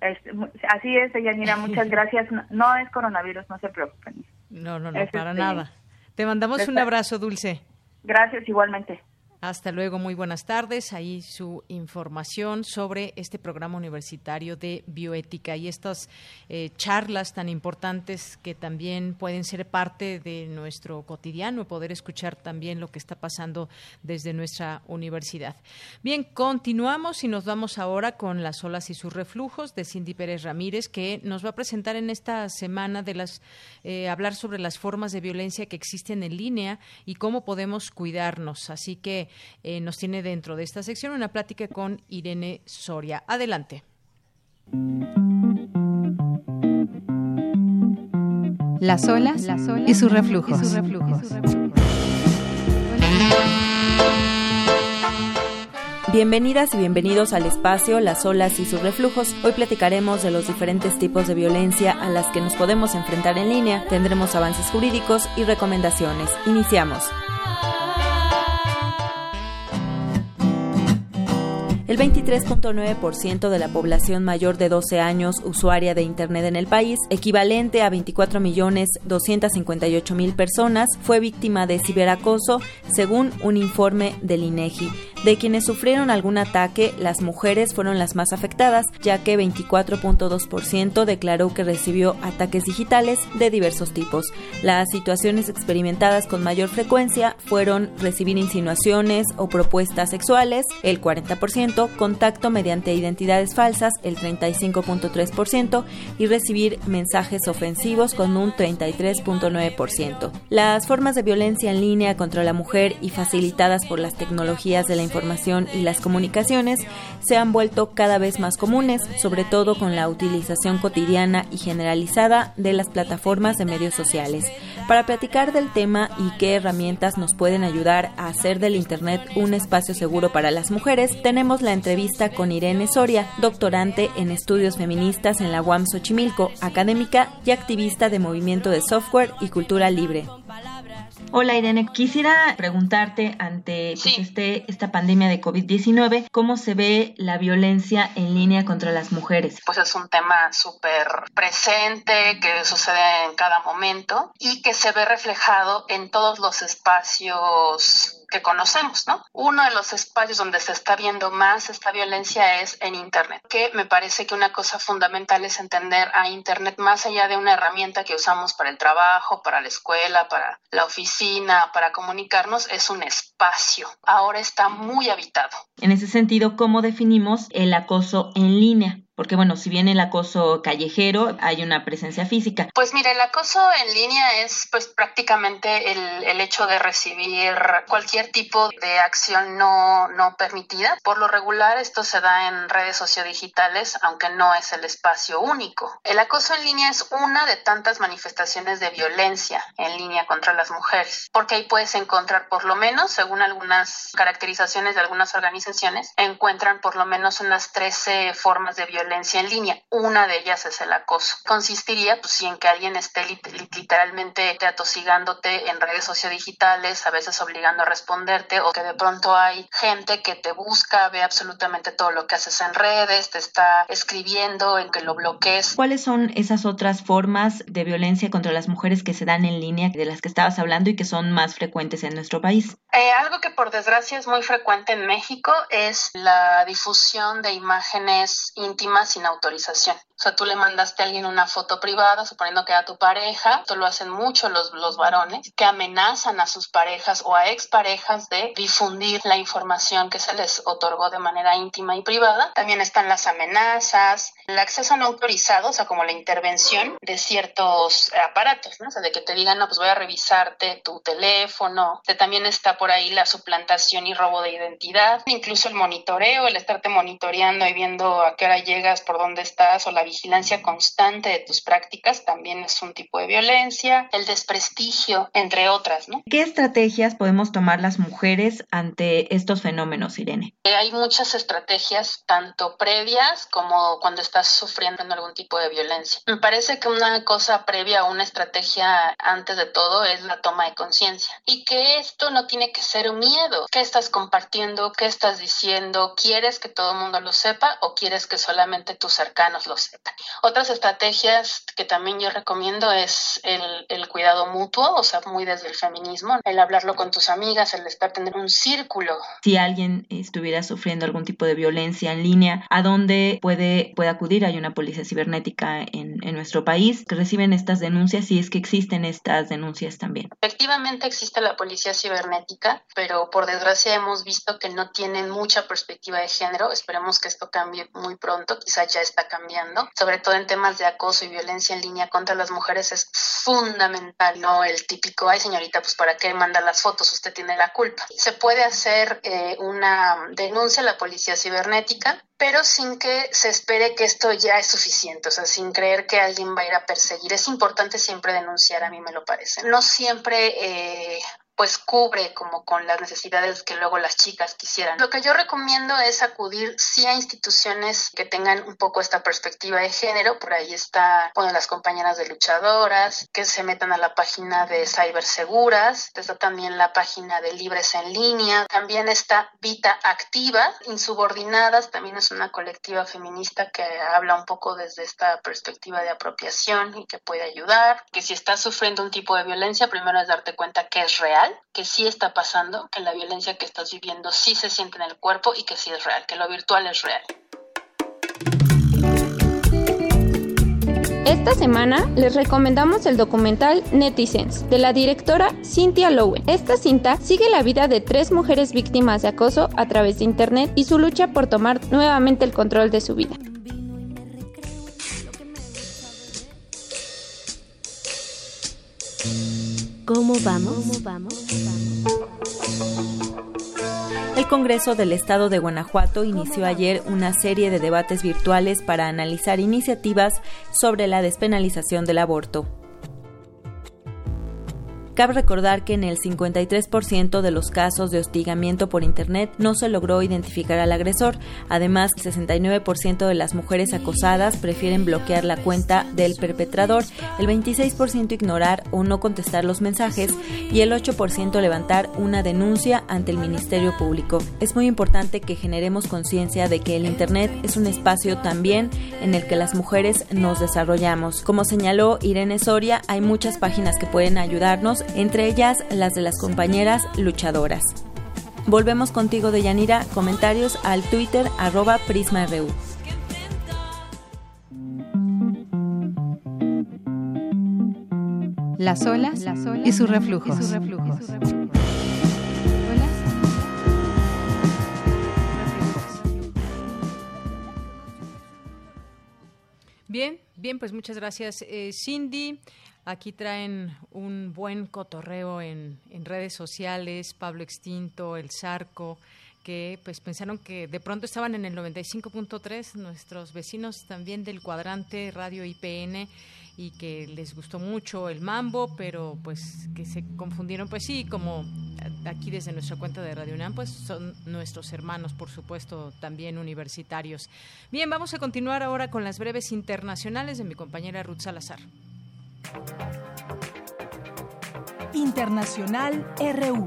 así es, Yanira. Muchas gracias. No, es coronavirus, no se preocupen. No, no, no, para este, nada. Te mandamos un abrazo, Dulce. Gracias, igualmente. Hasta luego, muy buenas tardes. Ahí su información sobre este programa universitario de bioética y estas eh, charlas tan importantes que también pueden ser parte de nuestro cotidiano, poder escuchar también lo que está pasando desde nuestra universidad. Bien, continuamos y nos vamos ahora con las olas y sus reflujos de Cindy Pérez Ramírez, que nos va a presentar en esta semana de las eh, hablar sobre las formas de violencia que existen en línea y cómo podemos cuidarnos. Así que eh, nos tiene dentro de esta sección una plática con Irene Soria. Adelante. Las olas, y sus reflujos. Bienvenidas y bienvenidos al espacio Las olas y sus reflujos. Hoy platicaremos de los diferentes tipos de violencia a las que nos podemos enfrentar en línea. Tendremos avances jurídicos y recomendaciones. Iniciamos. El 23.9% de la población mayor de 12 años usuaria de Internet en el país, equivalente a 24.258.000 personas, fue víctima de ciberacoso, según un informe del INEGI. De quienes sufrieron algún ataque, las mujeres fueron las más afectadas, ya que 24.2% declaró que recibió ataques digitales de diversos tipos. Las situaciones experimentadas con mayor frecuencia fueron recibir insinuaciones o propuestas sexuales, el 40%, contacto mediante identidades falsas, el 35.3%, y recibir mensajes ofensivos con un 33.9%. Las formas de violencia en línea contra la mujer y facilitadas por las tecnologías de la información y las comunicaciones se han vuelto cada vez más comunes, sobre todo con la utilización cotidiana y generalizada de las plataformas de medios sociales. Para platicar del tema y qué herramientas nos pueden ayudar a hacer del Internet un espacio seguro para las mujeres, tenemos la entrevista con Irene Soria, doctorante en estudios feministas en la UAM Xochimilco, académica y activista de movimiento de software y cultura libre. Hola Irene, quisiera preguntarte ante pues, este, esta pandemia de COVID-19, ¿cómo se ve la violencia en línea contra las mujeres? Pues es un tema súper presente que sucede en cada momento y que se ve reflejado en todos los espacios que conocemos, ¿no? Uno de los espacios donde se está viendo más esta violencia es en Internet, que me parece que una cosa fundamental es entender a Internet más allá de una herramienta que usamos para el trabajo, para la escuela, para la oficina, para comunicarnos, es un espacio. Ahora está muy habitado. En ese sentido, ¿cómo definimos el acoso en línea? Porque bueno, si bien el acoso callejero, hay una presencia física. Pues mira, el acoso en línea es pues prácticamente el, el hecho de recibir cualquier tipo de acción no, no permitida. Por lo regular esto se da en redes sociodigitales, aunque no es el espacio único. El acoso en línea es una de tantas manifestaciones de violencia en línea contra las mujeres, porque ahí puedes encontrar por lo menos, según algunas caracterizaciones de algunas organizaciones, encuentran por lo menos unas 13 formas de violencia violencia en línea. Una de ellas es el acoso. Consistiría pues en que alguien esté literalmente atosigándote en redes sociodigitales, a veces obligando a responderte o que de pronto hay gente que te busca, ve absolutamente todo lo que haces en redes, te está escribiendo en que lo bloquees. ¿Cuáles son esas otras formas de violencia contra las mujeres que se dan en línea de las que estabas hablando y que son más frecuentes en nuestro país? Eh, algo que por desgracia es muy frecuente en México es la difusión de imágenes íntimas sin autorización. O sea, tú le mandaste a alguien una foto privada, suponiendo que era tu pareja, esto lo hacen mucho los, los varones, que amenazan a sus parejas o a exparejas de difundir la información que se les otorgó de manera íntima y privada. También están las amenazas, el acceso no autorizado, o sea, como la intervención de ciertos aparatos, ¿no? O sea, de que te digan, no, pues voy a revisarte tu teléfono. También está por ahí la suplantación y robo de identidad, incluso el monitoreo, el estarte monitoreando y viendo a qué hora llegas, por dónde estás o la vigilancia constante de tus prácticas también es un tipo de violencia, el desprestigio, entre otras, ¿no? ¿Qué estrategias podemos tomar las mujeres ante estos fenómenos, Irene? Eh, hay muchas estrategias, tanto previas como cuando estás sufriendo algún tipo de violencia. Me parece que una cosa previa una estrategia antes de todo es la toma de conciencia y que esto no tiene que ser un miedo. ¿Qué estás compartiendo? ¿Qué estás diciendo? ¿Quieres que todo el mundo lo sepa o quieres que solamente tus cercanos lo sepan. Otras estrategias que también yo recomiendo es el, el cuidado mutuo, o sea, muy desde el feminismo, el hablarlo con tus amigas, el estar tener un círculo. Si alguien estuviera sufriendo algún tipo de violencia en línea, ¿a dónde puede, puede acudir? Hay una policía cibernética en, en nuestro país que reciben estas denuncias y es que existen estas denuncias también. Efectivamente existe la policía cibernética, pero por desgracia hemos visto que no tienen mucha perspectiva de género. Esperemos que esto cambie muy pronto, quizá ya está cambiando. Sobre todo en temas de acoso y violencia en línea contra las mujeres es fundamental, no el típico, ay señorita, pues para qué manda las fotos, usted tiene la culpa. Se puede hacer eh, una denuncia a la policía cibernética, pero sin que se espere que esto ya es suficiente, o sea, sin creer que alguien va a ir a perseguir. Es importante siempre denunciar, a mí me lo parece. No siempre eh, pues cubre como con las necesidades que luego las chicas quisieran. Lo que yo recomiendo es acudir sí a instituciones que tengan un poco esta perspectiva de género, por ahí está, bueno, las compañeras de luchadoras, que se metan a la página de Cyberseguras, está también la página de Libres en Línea, también está Vita Activa, Insubordinadas, también es una colectiva feminista que habla un poco desde esta perspectiva de apropiación y que puede ayudar, que si estás sufriendo un tipo de violencia, primero es darte cuenta que es real, que sí está pasando, que la violencia que estás viviendo sí se siente en el cuerpo y que sí es real, que lo virtual es real. Esta semana les recomendamos el documental Netizens de la directora Cynthia Lowen. Esta cinta sigue la vida de tres mujeres víctimas de acoso a través de Internet y su lucha por tomar nuevamente el control de su vida. ¿Cómo vamos? El Congreso del Estado de Guanajuato inició ayer una serie de debates virtuales para analizar iniciativas sobre la despenalización del aborto. Cabe recordar que en el 53% de los casos de hostigamiento por Internet no se logró identificar al agresor. Además, el 69% de las mujeres acosadas prefieren bloquear la cuenta del perpetrador, el 26% ignorar o no contestar los mensajes y el 8% levantar una denuncia ante el Ministerio Público. Es muy importante que generemos conciencia de que el Internet es un espacio también en el que las mujeres nos desarrollamos. Como señaló Irene Soria, hay muchas páginas que pueden ayudarnos entre ellas las de las compañeras luchadoras. Volvemos contigo de Yanira, comentarios al Twitter arroba PrismaRU. Las olas, y sus reflujos. Y sus reflujos. Bien, bien, pues muchas gracias, eh, Cindy. Aquí traen un buen cotorreo en, en, redes sociales, Pablo Extinto, El Zarco, que pues pensaron que de pronto estaban en el 95.3, nuestros vecinos también del cuadrante Radio IPN y que les gustó mucho el mambo, pero pues que se confundieron, pues sí, como aquí desde nuestra cuenta de Radio UNAM, pues son nuestros hermanos, por supuesto, también universitarios. Bien, vamos a continuar ahora con las breves internacionales de mi compañera Ruth Salazar. Internacional RU.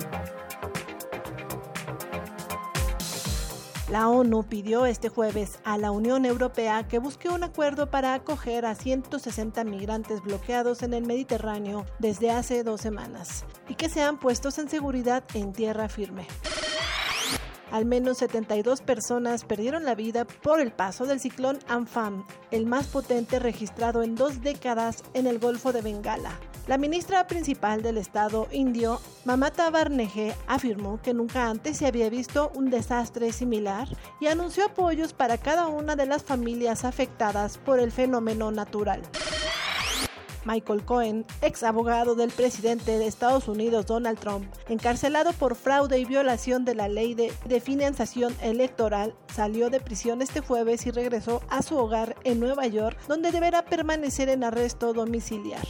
La ONU pidió este jueves a la Unión Europea que busque un acuerdo para acoger a 160 migrantes bloqueados en el Mediterráneo desde hace dos semanas y que sean puestos en seguridad en tierra firme. Al menos 72 personas perdieron la vida por el paso del ciclón Amphan, el más potente registrado en dos décadas en el Golfo de Bengala. La ministra principal del estado indio, Mamata Barneje, afirmó que nunca antes se había visto un desastre similar y anunció apoyos para cada una de las familias afectadas por el fenómeno natural. Michael Cohen, ex abogado del presidente de Estados Unidos Donald Trump, encarcelado por fraude y violación de la ley de, financiación electoral, salió de prisión este jueves y regresó a su hogar en Nueva York, donde deberá permanecer en arresto domiciliar.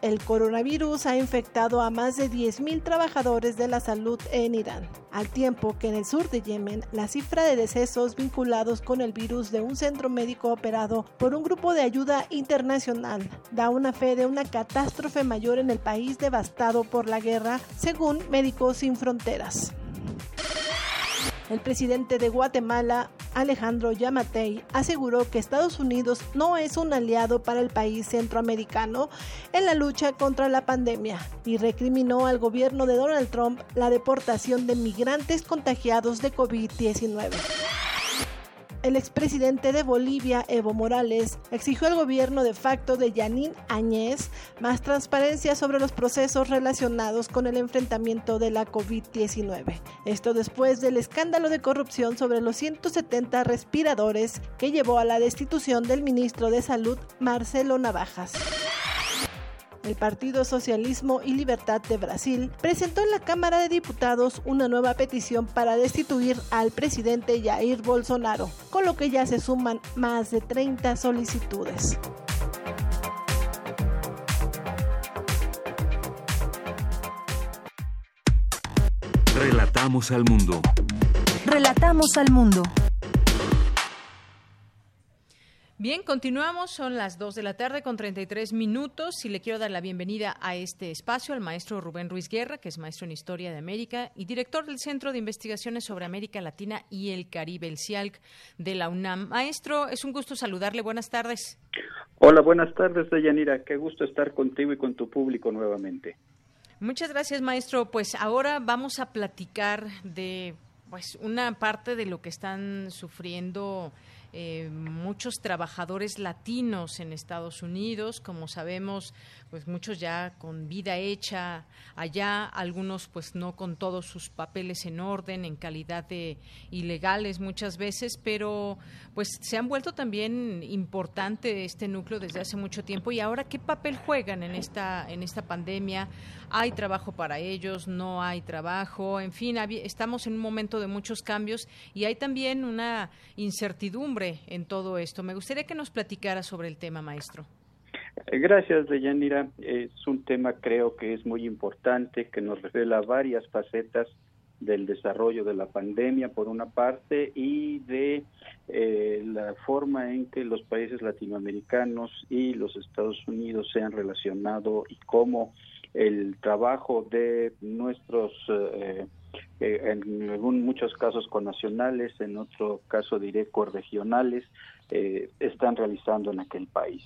El coronavirus ha infectado a más de 10.000 trabajadores de la salud en Irán, al tiempo que en el sur de Yemen la cifra de decesos vinculados con el virus de un centro médico operado por un grupo de ayuda internacional da una fe de una catástrofe mayor en el país devastado por la guerra, según Médicos Sin Fronteras. El presidente de Guatemala Alejandro Yamatei, aseguró que Estados Unidos no es un aliado para el país centroamericano en la lucha contra la pandemia y recriminó al gobierno de Donald Trump la deportación de migrantes contagiados de COVID-19. El expresidente de Bolivia, Evo Morales, exigió al gobierno de facto de Yanín Añez más transparencia sobre los procesos relacionados con el enfrentamiento de la COVID-19. Esto después del escándalo de corrupción sobre los 170 respiradores que llevó a la destitución del ministro de Salud, Marcelo Navajas. El Partido Socialismo y Libertad de Brasil presentó en la Cámara de Diputados una nueva petición para destituir al presidente Jair Bolsonaro, con lo que ya se suman más de 30 solicitudes. Relatamos al mundo. Relatamos al mundo. Bien, continuamos, son las 2 de la tarde con 33 minutos y le quiero dar la bienvenida a este espacio al maestro Rubén Ruiz Guerra, que es maestro en Historia de América y director del Centro de Investigaciones sobre América Latina y el Caribe, el CIALC de la UNAM. Maestro, es un gusto saludarle, buenas tardes. Hola, buenas tardes, Deyanira, qué gusto estar contigo y con tu público nuevamente. Muchas gracias, maestro. Pues ahora vamos a platicar de pues una parte de lo que están sufriendo eh, muchos trabajadores latinos en Estados Unidos, como sabemos, pues muchos ya con vida hecha allá, algunos pues no con todos sus papeles en orden, en calidad de ilegales muchas veces, pero pues se han vuelto también importante este núcleo desde hace mucho tiempo y ahora qué papel juegan en esta en esta pandemia? ¿Hay trabajo para ellos? ¿No hay trabajo? En fin, estamos en un momento de muchos cambios y hay también una incertidumbre en todo esto. Me gustaría que nos platicara sobre el tema, maestro. Gracias, Deyanira. Es un tema creo que es muy importante, que nos revela varias facetas del desarrollo de la pandemia, por una parte, y de eh, la forma en que los países latinoamericanos y los Estados Unidos se han relacionado y cómo el trabajo de nuestros eh, eh, en muchos casos con nacionales, en otro caso diré corregionales, eh, están realizando en aquel país.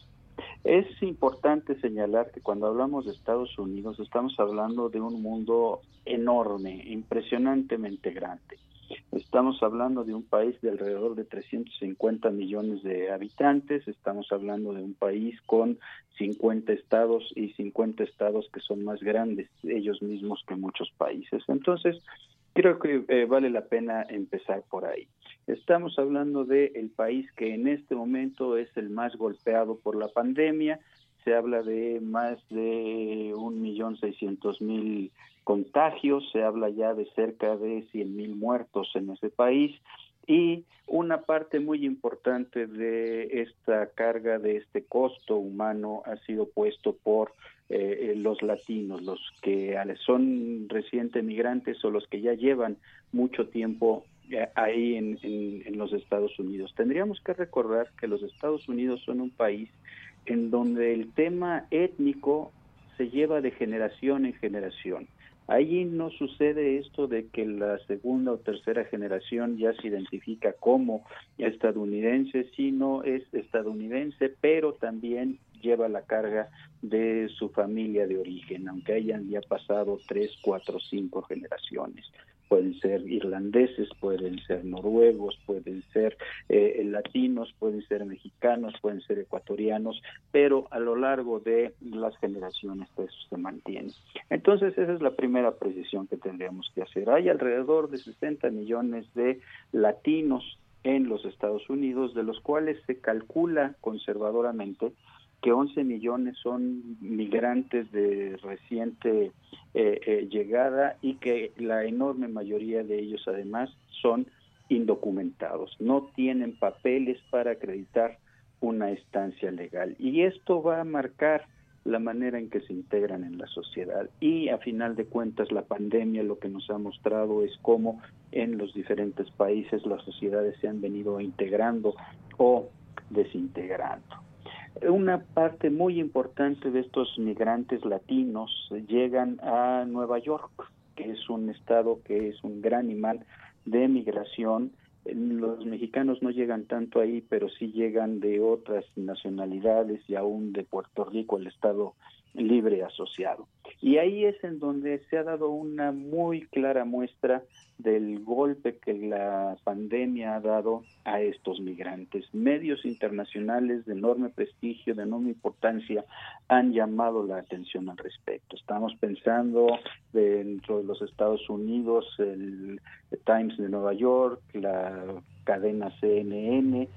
Es importante señalar que cuando hablamos de Estados Unidos estamos hablando de un mundo enorme, impresionantemente grande. Estamos hablando de un país de alrededor de 350 millones de habitantes, estamos hablando de un país con 50 estados y 50 estados que son más grandes ellos mismos que muchos países. Entonces, creo que eh, vale la pena empezar por ahí. Estamos hablando de el país que en este momento es el más golpeado por la pandemia. Se habla de más de un millón seiscientos mil contagios, se habla ya de cerca de 100 mil muertos en ese país y una parte muy importante de esta carga, de este costo humano, ha sido puesto por eh, los latinos, los que son recientes migrantes o los que ya llevan mucho tiempo eh, ahí en, los Estados Unidos. Tendríamos que recordar que los Estados Unidos son un país en donde el tema étnico se lleva de generación en generación. Allí no sucede esto de que la segunda o tercera generación ya se identifica como estadounidense, sino es estadounidense, pero también lleva la carga de su familia de origen, aunque hayan ya pasado tres, cuatro, cinco generaciones pueden ser irlandeses, pueden ser noruegos, pueden ser eh, latinos, pueden ser mexicanos, pueden ser ecuatorianos, pero a lo largo de las generaciones eso se mantiene. Entonces esa es la primera precisión que tendríamos que hacer. Hay alrededor de 60 millones de latinos en los Estados Unidos, de los cuales se calcula conservadoramente que 11 millones son migrantes de reciente eh, eh, llegada y que la enorme mayoría de ellos además son indocumentados, no tienen papeles para acreditar una estancia legal. Y esto va a marcar la manera en que se integran en la sociedad. Y a final de cuentas, la pandemia lo que nos ha mostrado es cómo en los diferentes países las sociedades se han venido integrando o desintegrando. Una parte muy importante de estos migrantes latinos llegan a Nueva York, que es un estado que es un gran imán de migración. Los mexicanos no llegan tanto ahí, pero sí llegan de otras nacionalidades y aún de Puerto Rico, el estado libre asociado. Y ahí es en donde se ha dado una muy clara muestra del golpe que la pandemia ha dado a estos migrantes. Medios internacionales de enorme prestigio, de enorme importancia, han llamado la atención al respecto. Estamos pensando dentro de los Estados Unidos, el Times de Nueva York, la cadena CNN,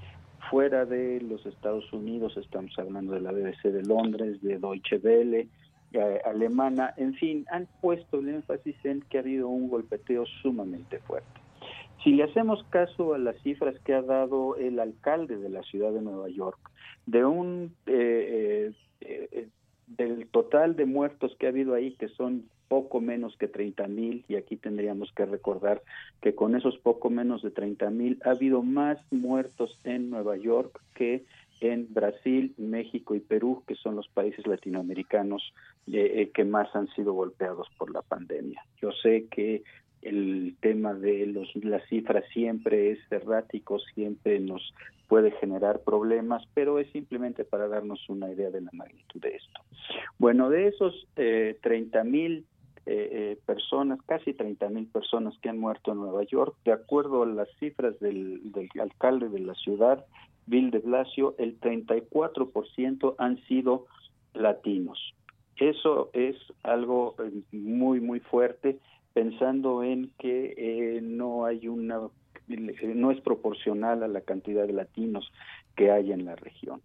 fuera de los Estados Unidos, estamos hablando de la BBC de Londres, de Deutsche Welle, eh, alemana, en fin, han puesto el énfasis en que ha habido un golpeteo sumamente fuerte. Si le hacemos caso a las cifras que ha dado el alcalde de la ciudad de Nueva York, de un eh, eh, del total de muertos que ha habido ahí, que son poco menos que 30 mil, y aquí tendríamos que recordar que con esos poco menos de 30 mil ha habido más muertos en Nueva York que en Brasil, México y Perú, que son los países latinoamericanos eh, eh, que más han sido golpeados por la pandemia. Yo sé que el tema de los, las cifras siempre es errático, siempre nos puede generar problemas, pero es simplemente para darnos una idea de la magnitud de esto. Bueno, de esos eh, 30 mil eh, eh, personas, casi 30 mil personas que han muerto en Nueva York, de acuerdo a las cifras del, del alcalde de la ciudad, Bill de Blasio, el 34% han sido latinos. Eso es algo eh, muy, muy fuerte, pensando en que eh, no hay una, no es proporcional a la cantidad de latinos que hay en la región.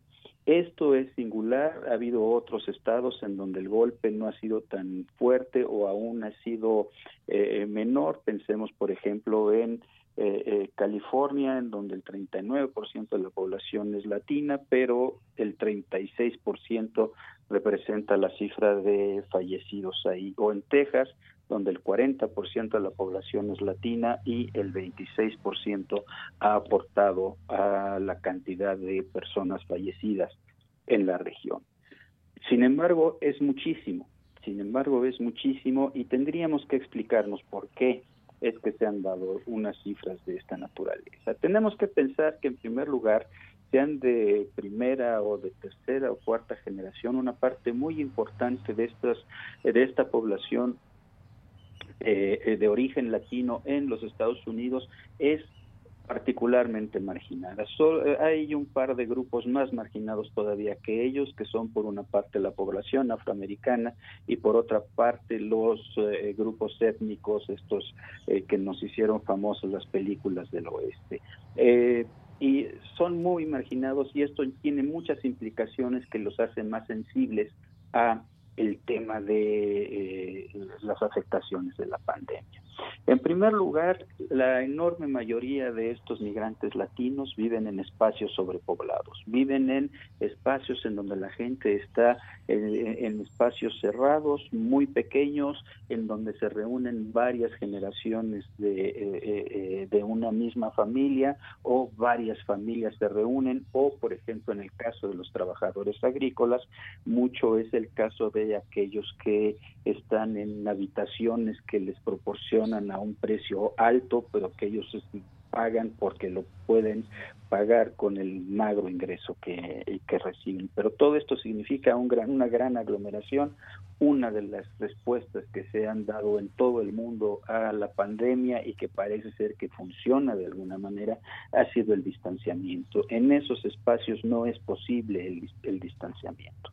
Esto es singular, ha habido otros estados en donde el golpe no ha sido tan fuerte o aún ha sido eh, menor. Pensemos, por ejemplo, en eh, eh, California, en donde el 39% de la población es latina, pero el 36% representa la cifra de fallecidos ahí, o en Texas, donde el 40% de la población es latina y el 26% ha aportado a la cantidad de personas fallecidas en la región. Sin embargo, es muchísimo, sin embargo, es muchísimo y tendríamos que explicarnos por qué es que se han dado unas cifras de esta naturaleza. Tenemos que pensar que en primer lugar sean de primera o de tercera o cuarta generación, una parte muy importante de estas de esta población eh, de origen latino en los Estados Unidos es particularmente marginada. Eh, hay un par de grupos más marginados todavía que ellos, que son por una parte la población afroamericana y por otra parte los eh, grupos étnicos, estos que nos hicieron famosos las películas del oeste y son muy marginados y esto tiene muchas implicaciones que los hacen más sensibles a el tema de eh, las afectaciones de la pandemia. En primer lugar, la enorme mayoría de estos migrantes latinos viven en espacios sobrepoblados, viven en espacios en donde la gente está en, espacios cerrados, muy pequeños, en donde se reúnen varias generaciones de, eh, eh, de una misma familia o varias familias se reúnen o, por ejemplo, en el caso de los trabajadores agrícolas, mucho es el caso de aquellos que están en habitaciones que les proporcionan a un precio alto, pero que ellos pagan porque lo pueden pagar con el magro ingreso que, que reciben. Pero todo esto significa un gran, una gran aglomeración. Una de las respuestas que se han dado en todo el mundo a la pandemia y que parece ser que funciona de alguna manera ha sido el distanciamiento. En esos espacios no es posible el distanciamiento.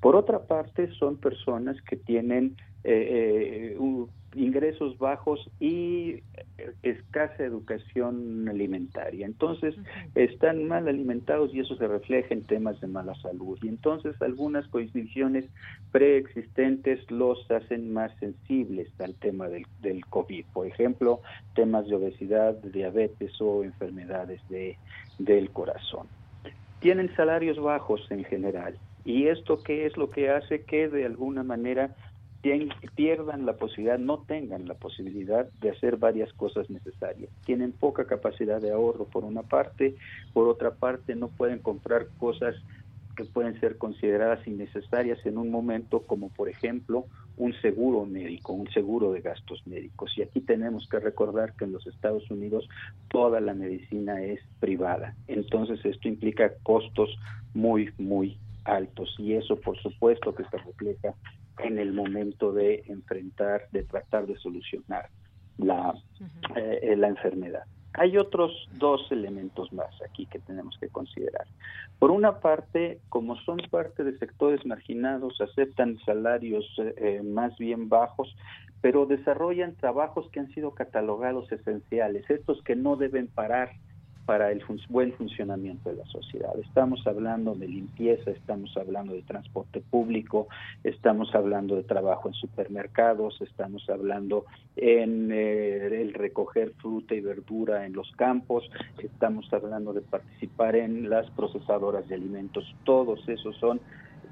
Por otra parte, son personas que tienen eh, eh ingresos bajos y escasa educación alimentaria. Entonces, están mal alimentados y eso se refleja en temas de mala salud. Y entonces, algunas condiciones preexistentes los hacen más sensibles al tema del, del COVID. Por ejemplo, temas de obesidad, diabetes o enfermedades de, del corazón. Tienen salarios bajos en general ¿Y esto qué es lo que hace que de alguna manera pierdan la posibilidad, no tengan la posibilidad de hacer varias cosas necesarias. Tienen poca capacidad de ahorro por una parte, por otra parte no pueden comprar cosas que pueden ser consideradas innecesarias en un momento como por ejemplo un seguro médico, un seguro de gastos médicos. Y aquí tenemos que recordar que en los Estados Unidos toda la medicina es privada. Entonces esto implica costos muy, muy altos y eso por supuesto que se refleja en el momento de enfrentar, de tratar de solucionar la, eh, la enfermedad. Hay otros dos elementos más aquí que tenemos que considerar. Por una parte, como son parte de sectores marginados, aceptan salarios eh, eh, más bien bajos, pero desarrollan trabajos que han sido catalogados esenciales, estos que no deben parar para el buen funcionamiento de la sociedad. Estamos hablando de limpieza, estamos hablando de transporte público, estamos hablando de trabajo en supermercados, estamos hablando en eh, el recoger fruta y verdura en los campos, estamos hablando de participar en las procesadoras de alimentos. Todos esos son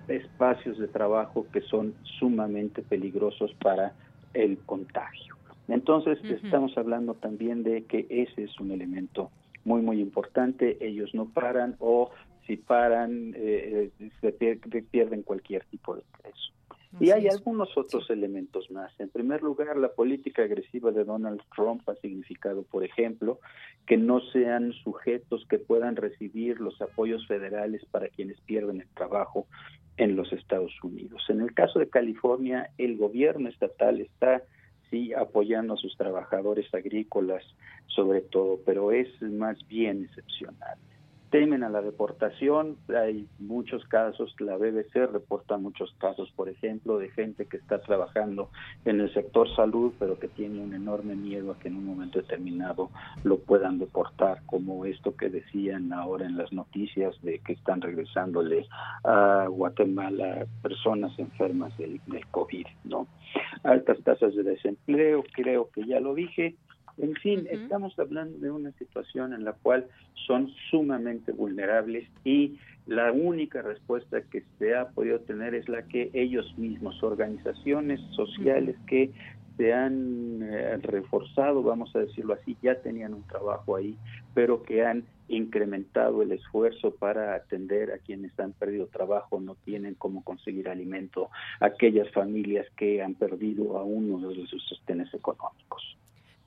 espacios de trabajo que son sumamente peligrosos para el contagio. Entonces, estamos hablando también de que ese es un elemento muy, muy importante. Ellos no paran o si paran, eh, eh, se pierden cualquier tipo de ingreso. y hay algunos otros elementos más. En primer lugar, la política agresiva de Donald Trump ha significado, por ejemplo, que no sean sujetos que puedan recibir los apoyos federales para quienes pierden el trabajo en los Estados Unidos. En el caso de California, el gobierno estatal está sí apoyando a sus trabajadores agrícolas sobre todo, pero es más bien excepcional. Temen a la deportación, hay muchos casos, la BBC reporta muchos casos, por ejemplo, de gente que está trabajando en el sector salud, pero que tiene un enorme miedo a que en un momento determinado lo puedan deportar, como esto que decían ahora en las noticias de que están regresándole a Guatemala personas enfermas del, del COVID, ¿no? Altas tasas de desempleo, creo que ya lo dije. En fin, estamos hablando de una situación en la cual son sumamente vulnerables y la única respuesta que se ha podido tener es la que ellos mismos, organizaciones sociales que se han eh, reforzado, vamos a decirlo así, ya tenían un trabajo ahí, pero que han incrementado el esfuerzo para atender a quienes han perdido trabajo, no tienen cómo conseguir alimento, aquellas familias que han perdido a uno de sus sostenes económicos.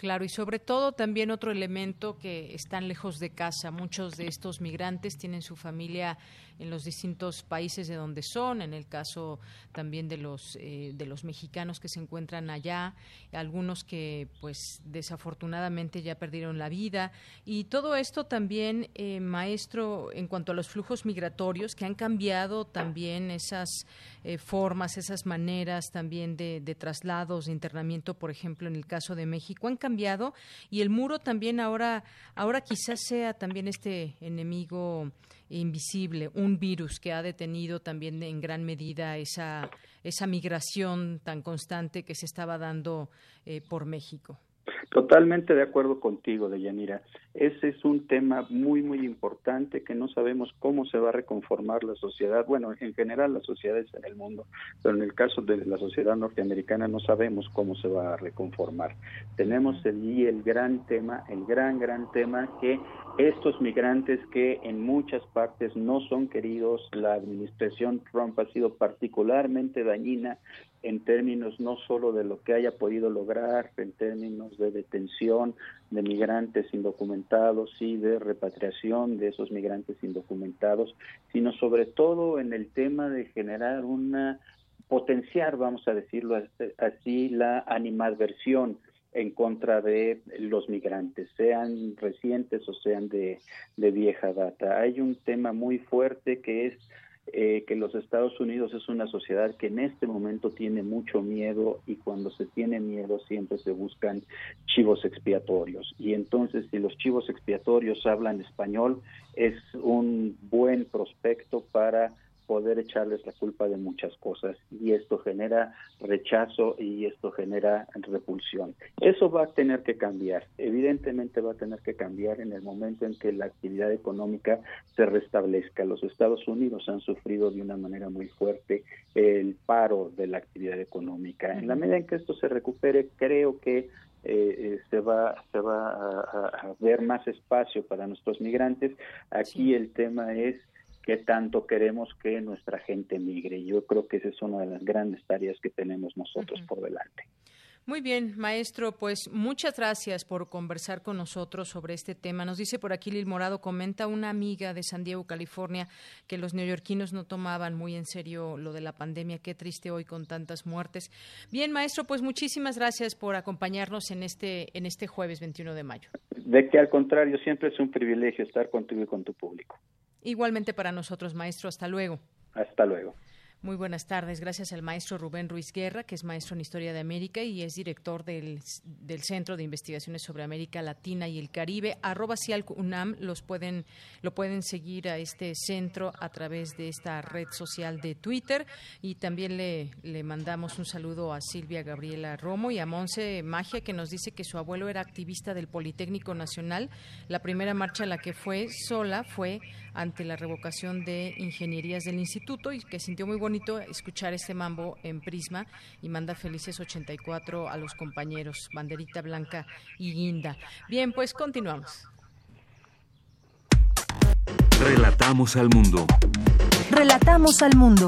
Claro, y sobre todo también otro elemento que están lejos de casa. Muchos de estos migrantes tienen su familia en los distintos países de donde son, en el caso también de los eh, de los mexicanos que se encuentran allá, algunos que pues desafortunadamente ya perdieron la vida y todo esto también eh, maestro en cuanto a los flujos migratorios que han cambiado también esas eh, formas, esas maneras también de, de traslados, de internamiento, por ejemplo en el caso de México han cambiado y el muro también ahora ahora quizás sea también este enemigo invisible, un virus que ha detenido también en gran medida esa, esa migración tan constante que se estaba dando eh, por México. Totalmente de acuerdo contigo, Deyanira. Ese es un tema muy, muy importante que no sabemos cómo se va a reconformar la sociedad. Bueno, en general las sociedades en el mundo, pero en el caso de la sociedad norteamericana no sabemos cómo se va a reconformar. Tenemos allí el gran tema, el gran, gran tema que estos migrantes que en muchas partes no son queridos, la administración Trump ha sido particularmente dañina en términos no solo de lo que haya podido lograr, en términos de detención de migrantes indocumentados y de repatriación de esos migrantes indocumentados, sino sobre todo en el tema de generar una potenciar, vamos a decirlo así, la animadversión en contra de los migrantes, sean recientes o sean de, de vieja data. Hay un tema muy fuerte que es eh, que los Estados Unidos es una sociedad que en este momento tiene mucho miedo y cuando se tiene miedo siempre se buscan chivos expiatorios. Y entonces si los chivos expiatorios hablan español es un buen prospecto para poder echarles la culpa de muchas cosas y esto genera rechazo y esto genera repulsión. Eso va a tener que cambiar, evidentemente va a tener que cambiar en el momento en que la actividad económica se restablezca. Los Estados Unidos han sufrido de una manera muy fuerte el paro de la actividad económica. En la medida en que esto se recupere, creo que eh, eh, se va se va a, a, ver más espacio para nuestros migrantes. Aquí el tema es qué tanto queremos que nuestra gente migre. Yo creo que esa es una de las grandes tareas que tenemos nosotros por delante. Muy bien, maestro, pues muchas gracias por conversar con nosotros sobre este tema. Nos dice por aquí Lil Morado, comenta una amiga de San Diego, California, que los neoyorquinos no tomaban muy en serio lo de la pandemia. Qué triste hoy con tantas muertes. Bien, maestro, pues muchísimas gracias por acompañarnos en este, en este jueves 21 de mayo. De que al contrario, siempre es un privilegio estar contigo y con tu público. Igualmente para nosotros, maestro. Hasta luego. Hasta luego. Muy buenas tardes. Gracias al maestro Rubén Ruiz Guerra, que es maestro en Historia de América y es director del, Centro de Investigaciones sobre América Latina y el Caribe. Arroba UNAM los pueden, lo pueden seguir a este centro a través de esta red social de Twitter. Y también le, le mandamos un saludo a Silvia Gabriela Romo y a Monse Magia, que nos dice que su abuelo era activista del Politécnico Nacional. La primera marcha a la que fue sola fue ante la revocación de ingenierías del instituto y que sintió muy bonito escuchar este mambo en Prisma y manda felices 84 a los compañeros, banderita blanca y guinda. Bien, pues continuamos. Relatamos al mundo. Relatamos al mundo.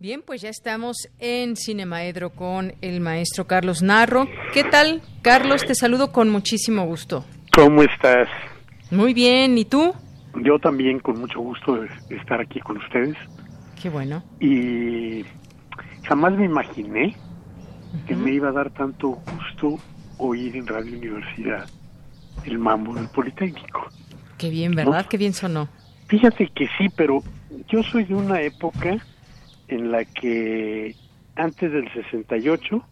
Bien, pues ya estamos en Cinemaedro con el maestro Carlos Narro. ¿Qué tal, Carlos? Te saludo con muchísimo gusto. ¿Cómo estás? Muy bien, ¿y tú? Yo también con mucho gusto de estar aquí con ustedes. Qué bueno. Y jamás me imaginé que me iba a dar tanto gusto oír en Radio Universidad el mambo del Politécnico. Qué bien, ¿verdad? Qué bien sonó. Fíjate que sí, pero yo soy de una época en la que antes del 68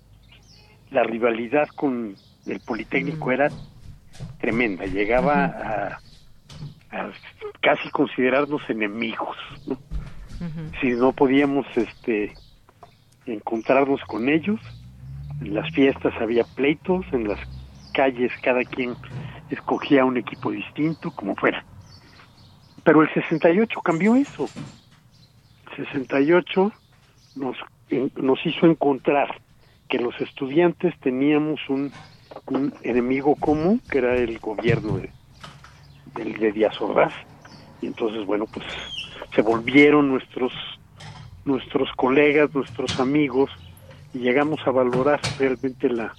la rivalidad con el Politécnico era tremenda, llegaba a, casi considerarnos enemigos, Si no podíamos este encontrarnos con ellos, en las fiestas había pleitos, en las calles cada quien escogía un equipo distinto, como fuera. Pero el 68 cambió eso. El 68 nos, nos hizo encontrar que los estudiantes teníamos un enemigo común que era el gobierno de, de, Díaz Ordaz. Y entonces bueno pues se volvieron nuestros nuestros colegas nuestros amigos y llegamos a valorar realmente la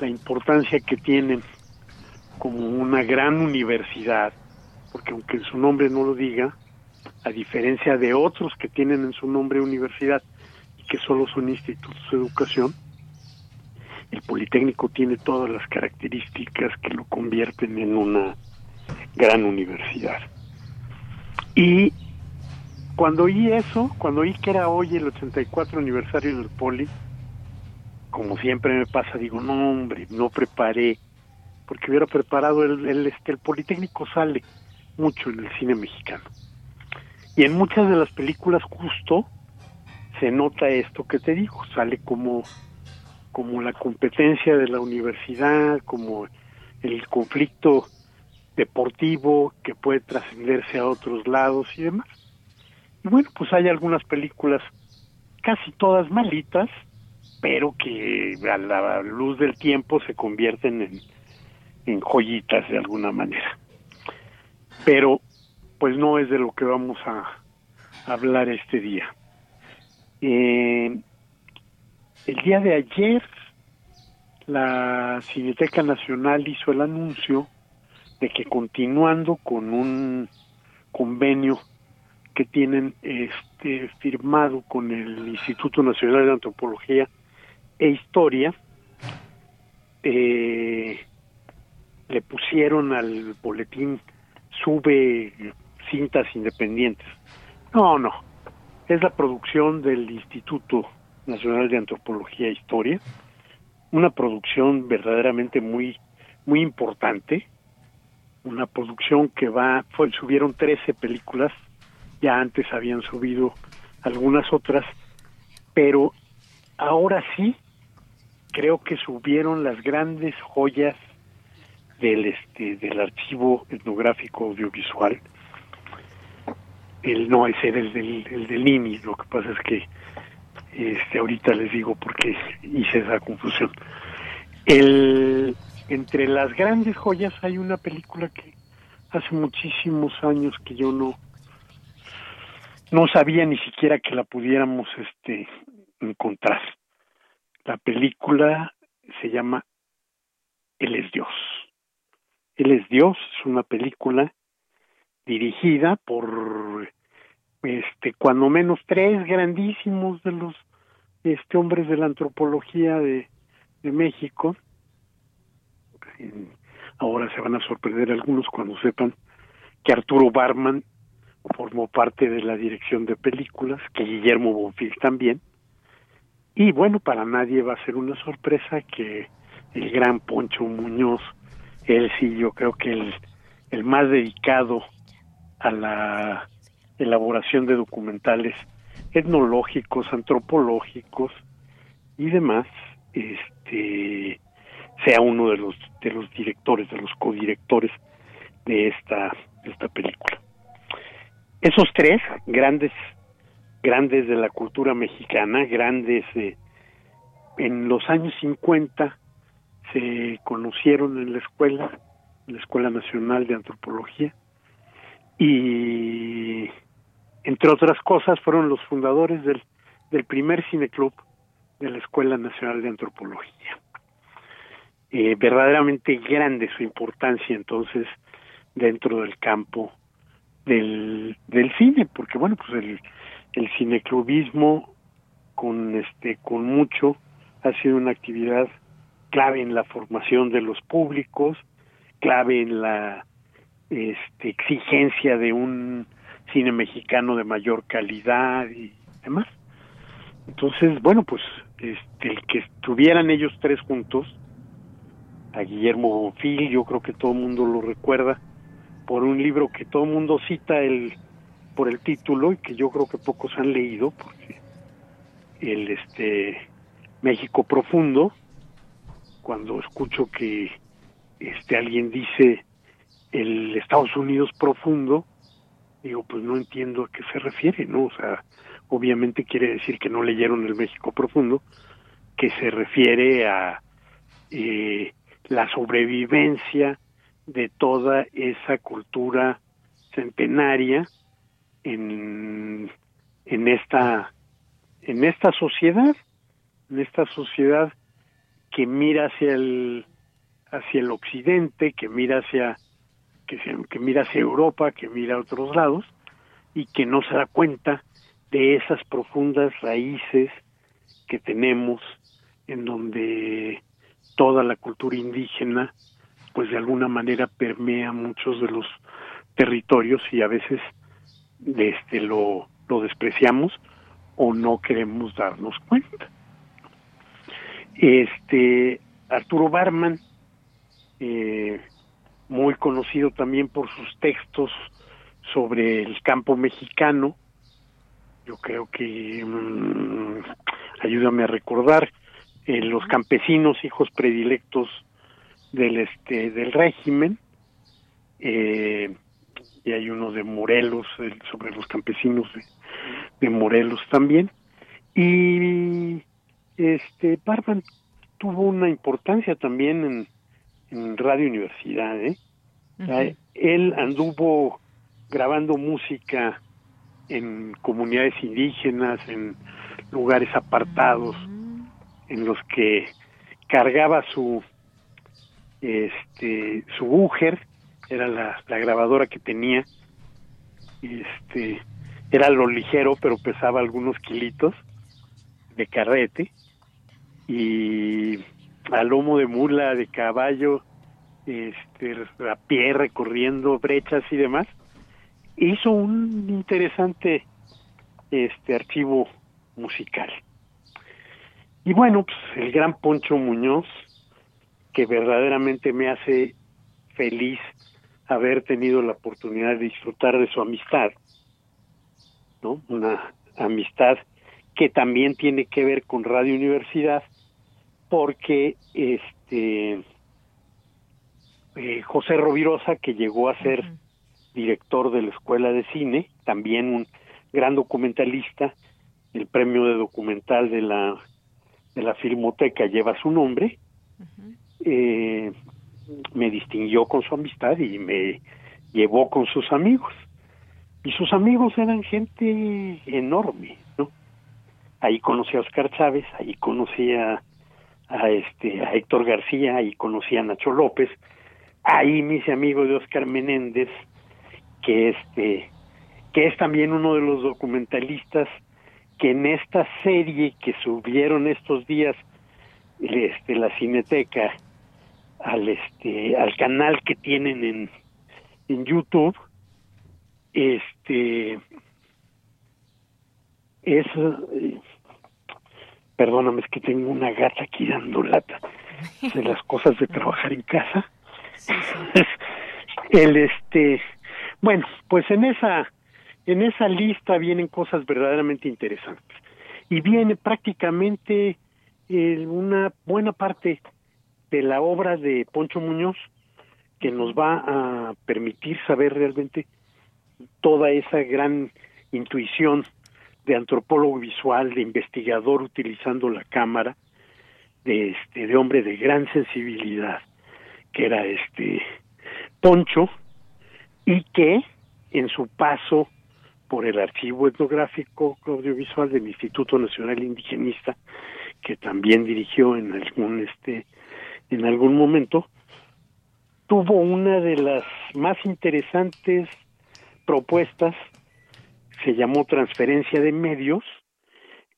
la importancia que tienen como una gran universidad porque aunque en su nombre no lo diga a diferencia de otros que tienen en su nombre universidad y que solo son institutos de educación el Politécnico tiene todas las características que lo convierten en una gran universidad. Y cuando oí eso, cuando oí que era hoy el 84 aniversario del Poli, como siempre me pasa, digo, no hombre, no preparé, porque hubiera preparado el, este, el Politécnico sale mucho en el cine mexicano. Y en muchas de las películas justo se nota esto que te digo, sale como como la competencia de la universidad, como el conflicto deportivo que puede trascenderse a otros lados y demás. Y bueno, pues hay algunas películas, casi todas malitas, pero que a la luz del tiempo se convierten en, en joyitas de alguna manera. Pero pues no es de lo que vamos a hablar este día. Eh, el día de ayer la Cineteca Nacional hizo el anuncio de que continuando con un convenio que tienen este firmado con el Instituto Nacional de Antropología e Historia, eh, le pusieron al boletín sube cintas independientes. No, no, es la producción del Instituto Nacional de Antropología e Historia, una producción verdaderamente muy muy importante, una producción que va, fue, subieron 13 películas, ya antes habían subido algunas otras, pero ahora sí creo que subieron las grandes joyas del este del archivo etnográfico audiovisual el no ese era el del, el del INI lo que pasa es que este ahorita les digo por qué hice esa confusión. El entre las grandes joyas hay una película que hace muchísimos años que yo no no sabía ni siquiera que la pudiéramos este encontrar. La película se llama Él es Dios. Él es Dios, es una película dirigida por este cuando menos tres grandísimos de los este hombres de la antropología de, de México. Ahora se van a sorprender algunos cuando sepan que Arturo Barman formó parte de la dirección de películas, que Guillermo Bonfil también. Y bueno, para nadie va a ser una sorpresa que el gran Poncho Muñoz él sí, yo creo que el, el más dedicado a la elaboración de documentales etnológicos, antropológicos y demás, este sea uno de los de los directores, de los codirectores de esta de esta película. Esos tres grandes grandes de la cultura mexicana, grandes eh, en los años 50 se conocieron en la escuela, en la Escuela Nacional de Antropología, y entre otras cosas fueron los fundadores del, del primer cineclub de la Escuela Nacional de Antropología. Eh, verdaderamente grande su importancia entonces dentro del campo del, del cine, porque bueno, pues el, el cineclubismo con este con mucho ha sido una actividad clave en la formación de los públicos, clave en la este, exigencia de un cine mexicano de mayor calidad y demás. Entonces, bueno, pues este, el que estuvieran ellos tres juntos, a Guillermo Bonfil, yo creo que todo el mundo lo recuerda, por un libro que todo el mundo cita el, por el título y que yo creo que pocos han leído, el este México Profundo, cuando escucho que este alguien dice el Estados Unidos profundo, digo, pues no entiendo a qué se refiere, ¿no? O sea, obviamente quiere decir que no leyeron el México profundo, que se refiere a eh, la sobrevivencia de toda esa cultura centenaria en, en esta en esta sociedad, en esta sociedad que mira hacia el hacia el occidente, que mira hacia que, que mira hacia Europa, que mira a otros lados y que no se da cuenta de esas profundas raíces que tenemos en donde toda la cultura indígena pues de alguna manera permea muchos de los territorios y a veces este lo, lo despreciamos o no queremos darnos cuenta. Este Arturo Barman, eh, muy conocido también por sus textos sobre el campo mexicano, yo creo que mm, ayúdame a recordar eh, los campesinos hijos predilectos del este del régimen eh, y hay uno de Morelos sobre los campesinos de, de Morelos también. Y este Barban tuvo una importancia también en, Radio Universidad, ¿eh? Él anduvo grabando música en comunidades indígenas, en lugares apartados, en los que cargaba su este su Bucher, era la, la grabadora que tenía, este era lo ligero pero pesaba algunos kilitos de carrete y a lomo de mula, de caballo, este, a pie recorriendo brechas y demás, hizo un interesante este archivo musical. Y bueno, pues el gran Poncho Muñoz, que verdaderamente me hace feliz haber tenido la oportunidad de disfrutar de su amistad, ¿no? Una amistad que también tiene que ver con Radio Universidad, porque este eh, José Rovirosa, que llegó a ser director de la Escuela de Cine, también un gran documentalista, el premio de documental de la de la Filmoteca lleva su nombre, eh, me distinguió con su amistad y me llevó con sus amigos. Y sus amigos eran gente enorme, ¿no? Ahí conocí a Oscar Chávez, ahí conocí a, este, a Héctor García, ahí conocí a Nacho López, ahí me hice amigo de Oscar Menéndez, que este, que es también uno de los documentalistas que en esta serie que subieron estos días este, la Cineteca al este al canal que tienen en, en YouTube este es perdóname es que tengo una gata aquí dando lata de las cosas de trabajar en casa. El este bueno pues en esa en esa lista vienen cosas verdaderamente interesantes. Y viene prácticamente eh, una buena parte de la obra de Poncho Muñoz que nos va a permitir saber realmente toda esa gran intuición de antropólogo visual, de investigador utilizando la cámara, de este, de hombre de gran sensibilidad, que era este Poncho, y que en su paso por el archivo etnográfico audiovisual del Instituto Nacional Indigenista, que también dirigió en algún este en algún momento, tuvo una de las más interesantes propuestas, se llamó transferencia de medios,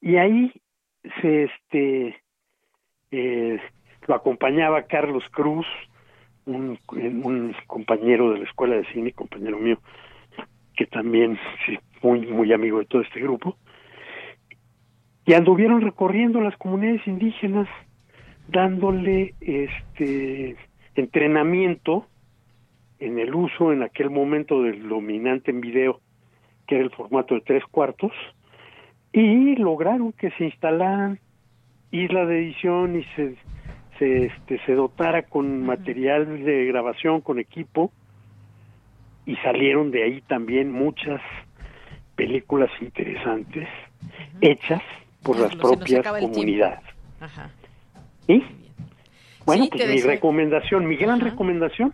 y ahí se este eh, lo acompañaba Carlos Cruz, un, un compañero de la escuela de cine, compañero mío, que también sí, muy muy amigo de todo este grupo, y anduvieron recorriendo las comunidades indígenas dándole este entrenamiento en el uso en aquel momento del dominante en video que era el formato de tres cuartos y lograron que se instalaran isla de edición y se se, este, se dotara con material de grabación con equipo y salieron de ahí también muchas películas interesantes hechas por las propias comunidades. Ajá. ¿Y? Bueno, pues mi recomendación, mi gran recomendación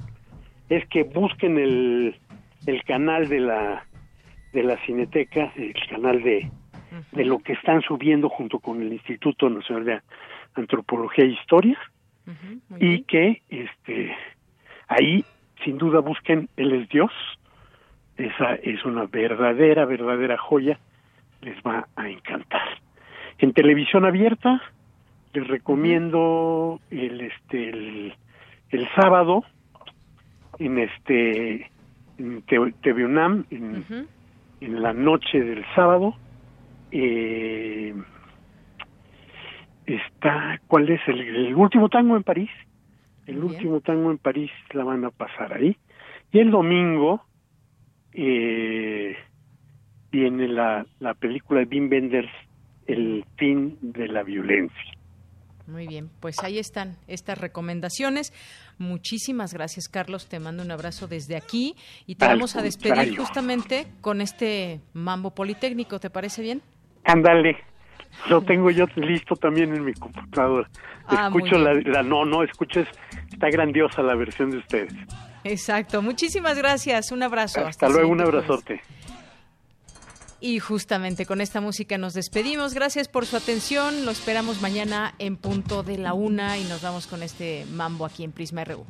es que busquen el, el canal de la de la Cineteca, el canal de, de lo que están subiendo junto con el Instituto Nacional de Antropología e Historia y que este ahí sin duda busquen Él es Dios, esa es una verdadera, verdadera joya, les va a encantar. En televisión abierta, les recomiendo el este el, sábado en este en TV UNAM en, en la noche del sábado eh, está cuál es el, último tango en París el último tango en París la van a pasar ahí. Y el domingo eh, viene la, la película de Wim Wenders el fin de la violencia muy bien, pues ahí están estas recomendaciones. Muchísimas gracias, Carlos. Te mando un abrazo desde aquí y te vamos a despedir justamente con este mambo politécnico. ¿Te parece bien? Ándale. Lo tengo yo listo también en mi computadora. Ah, escucho la, la, no, no, escuches, está grandiosa la versión de ustedes. Exacto. Muchísimas gracias. Un abrazo. Hasta, luego, un abrazote. Y justamente con esta música nos despedimos. Gracias por su atención. Lo esperamos mañana en punto de la una y nos vamos con este mambo aquí en Prisma RU.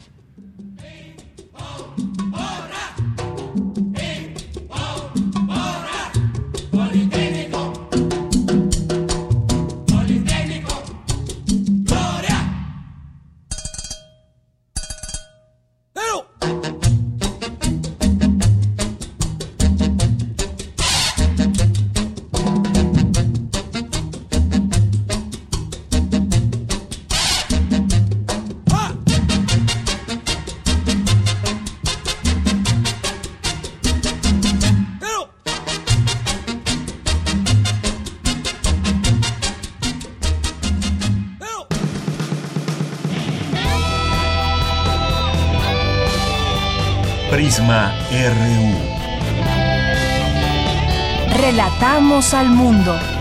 Al mundo.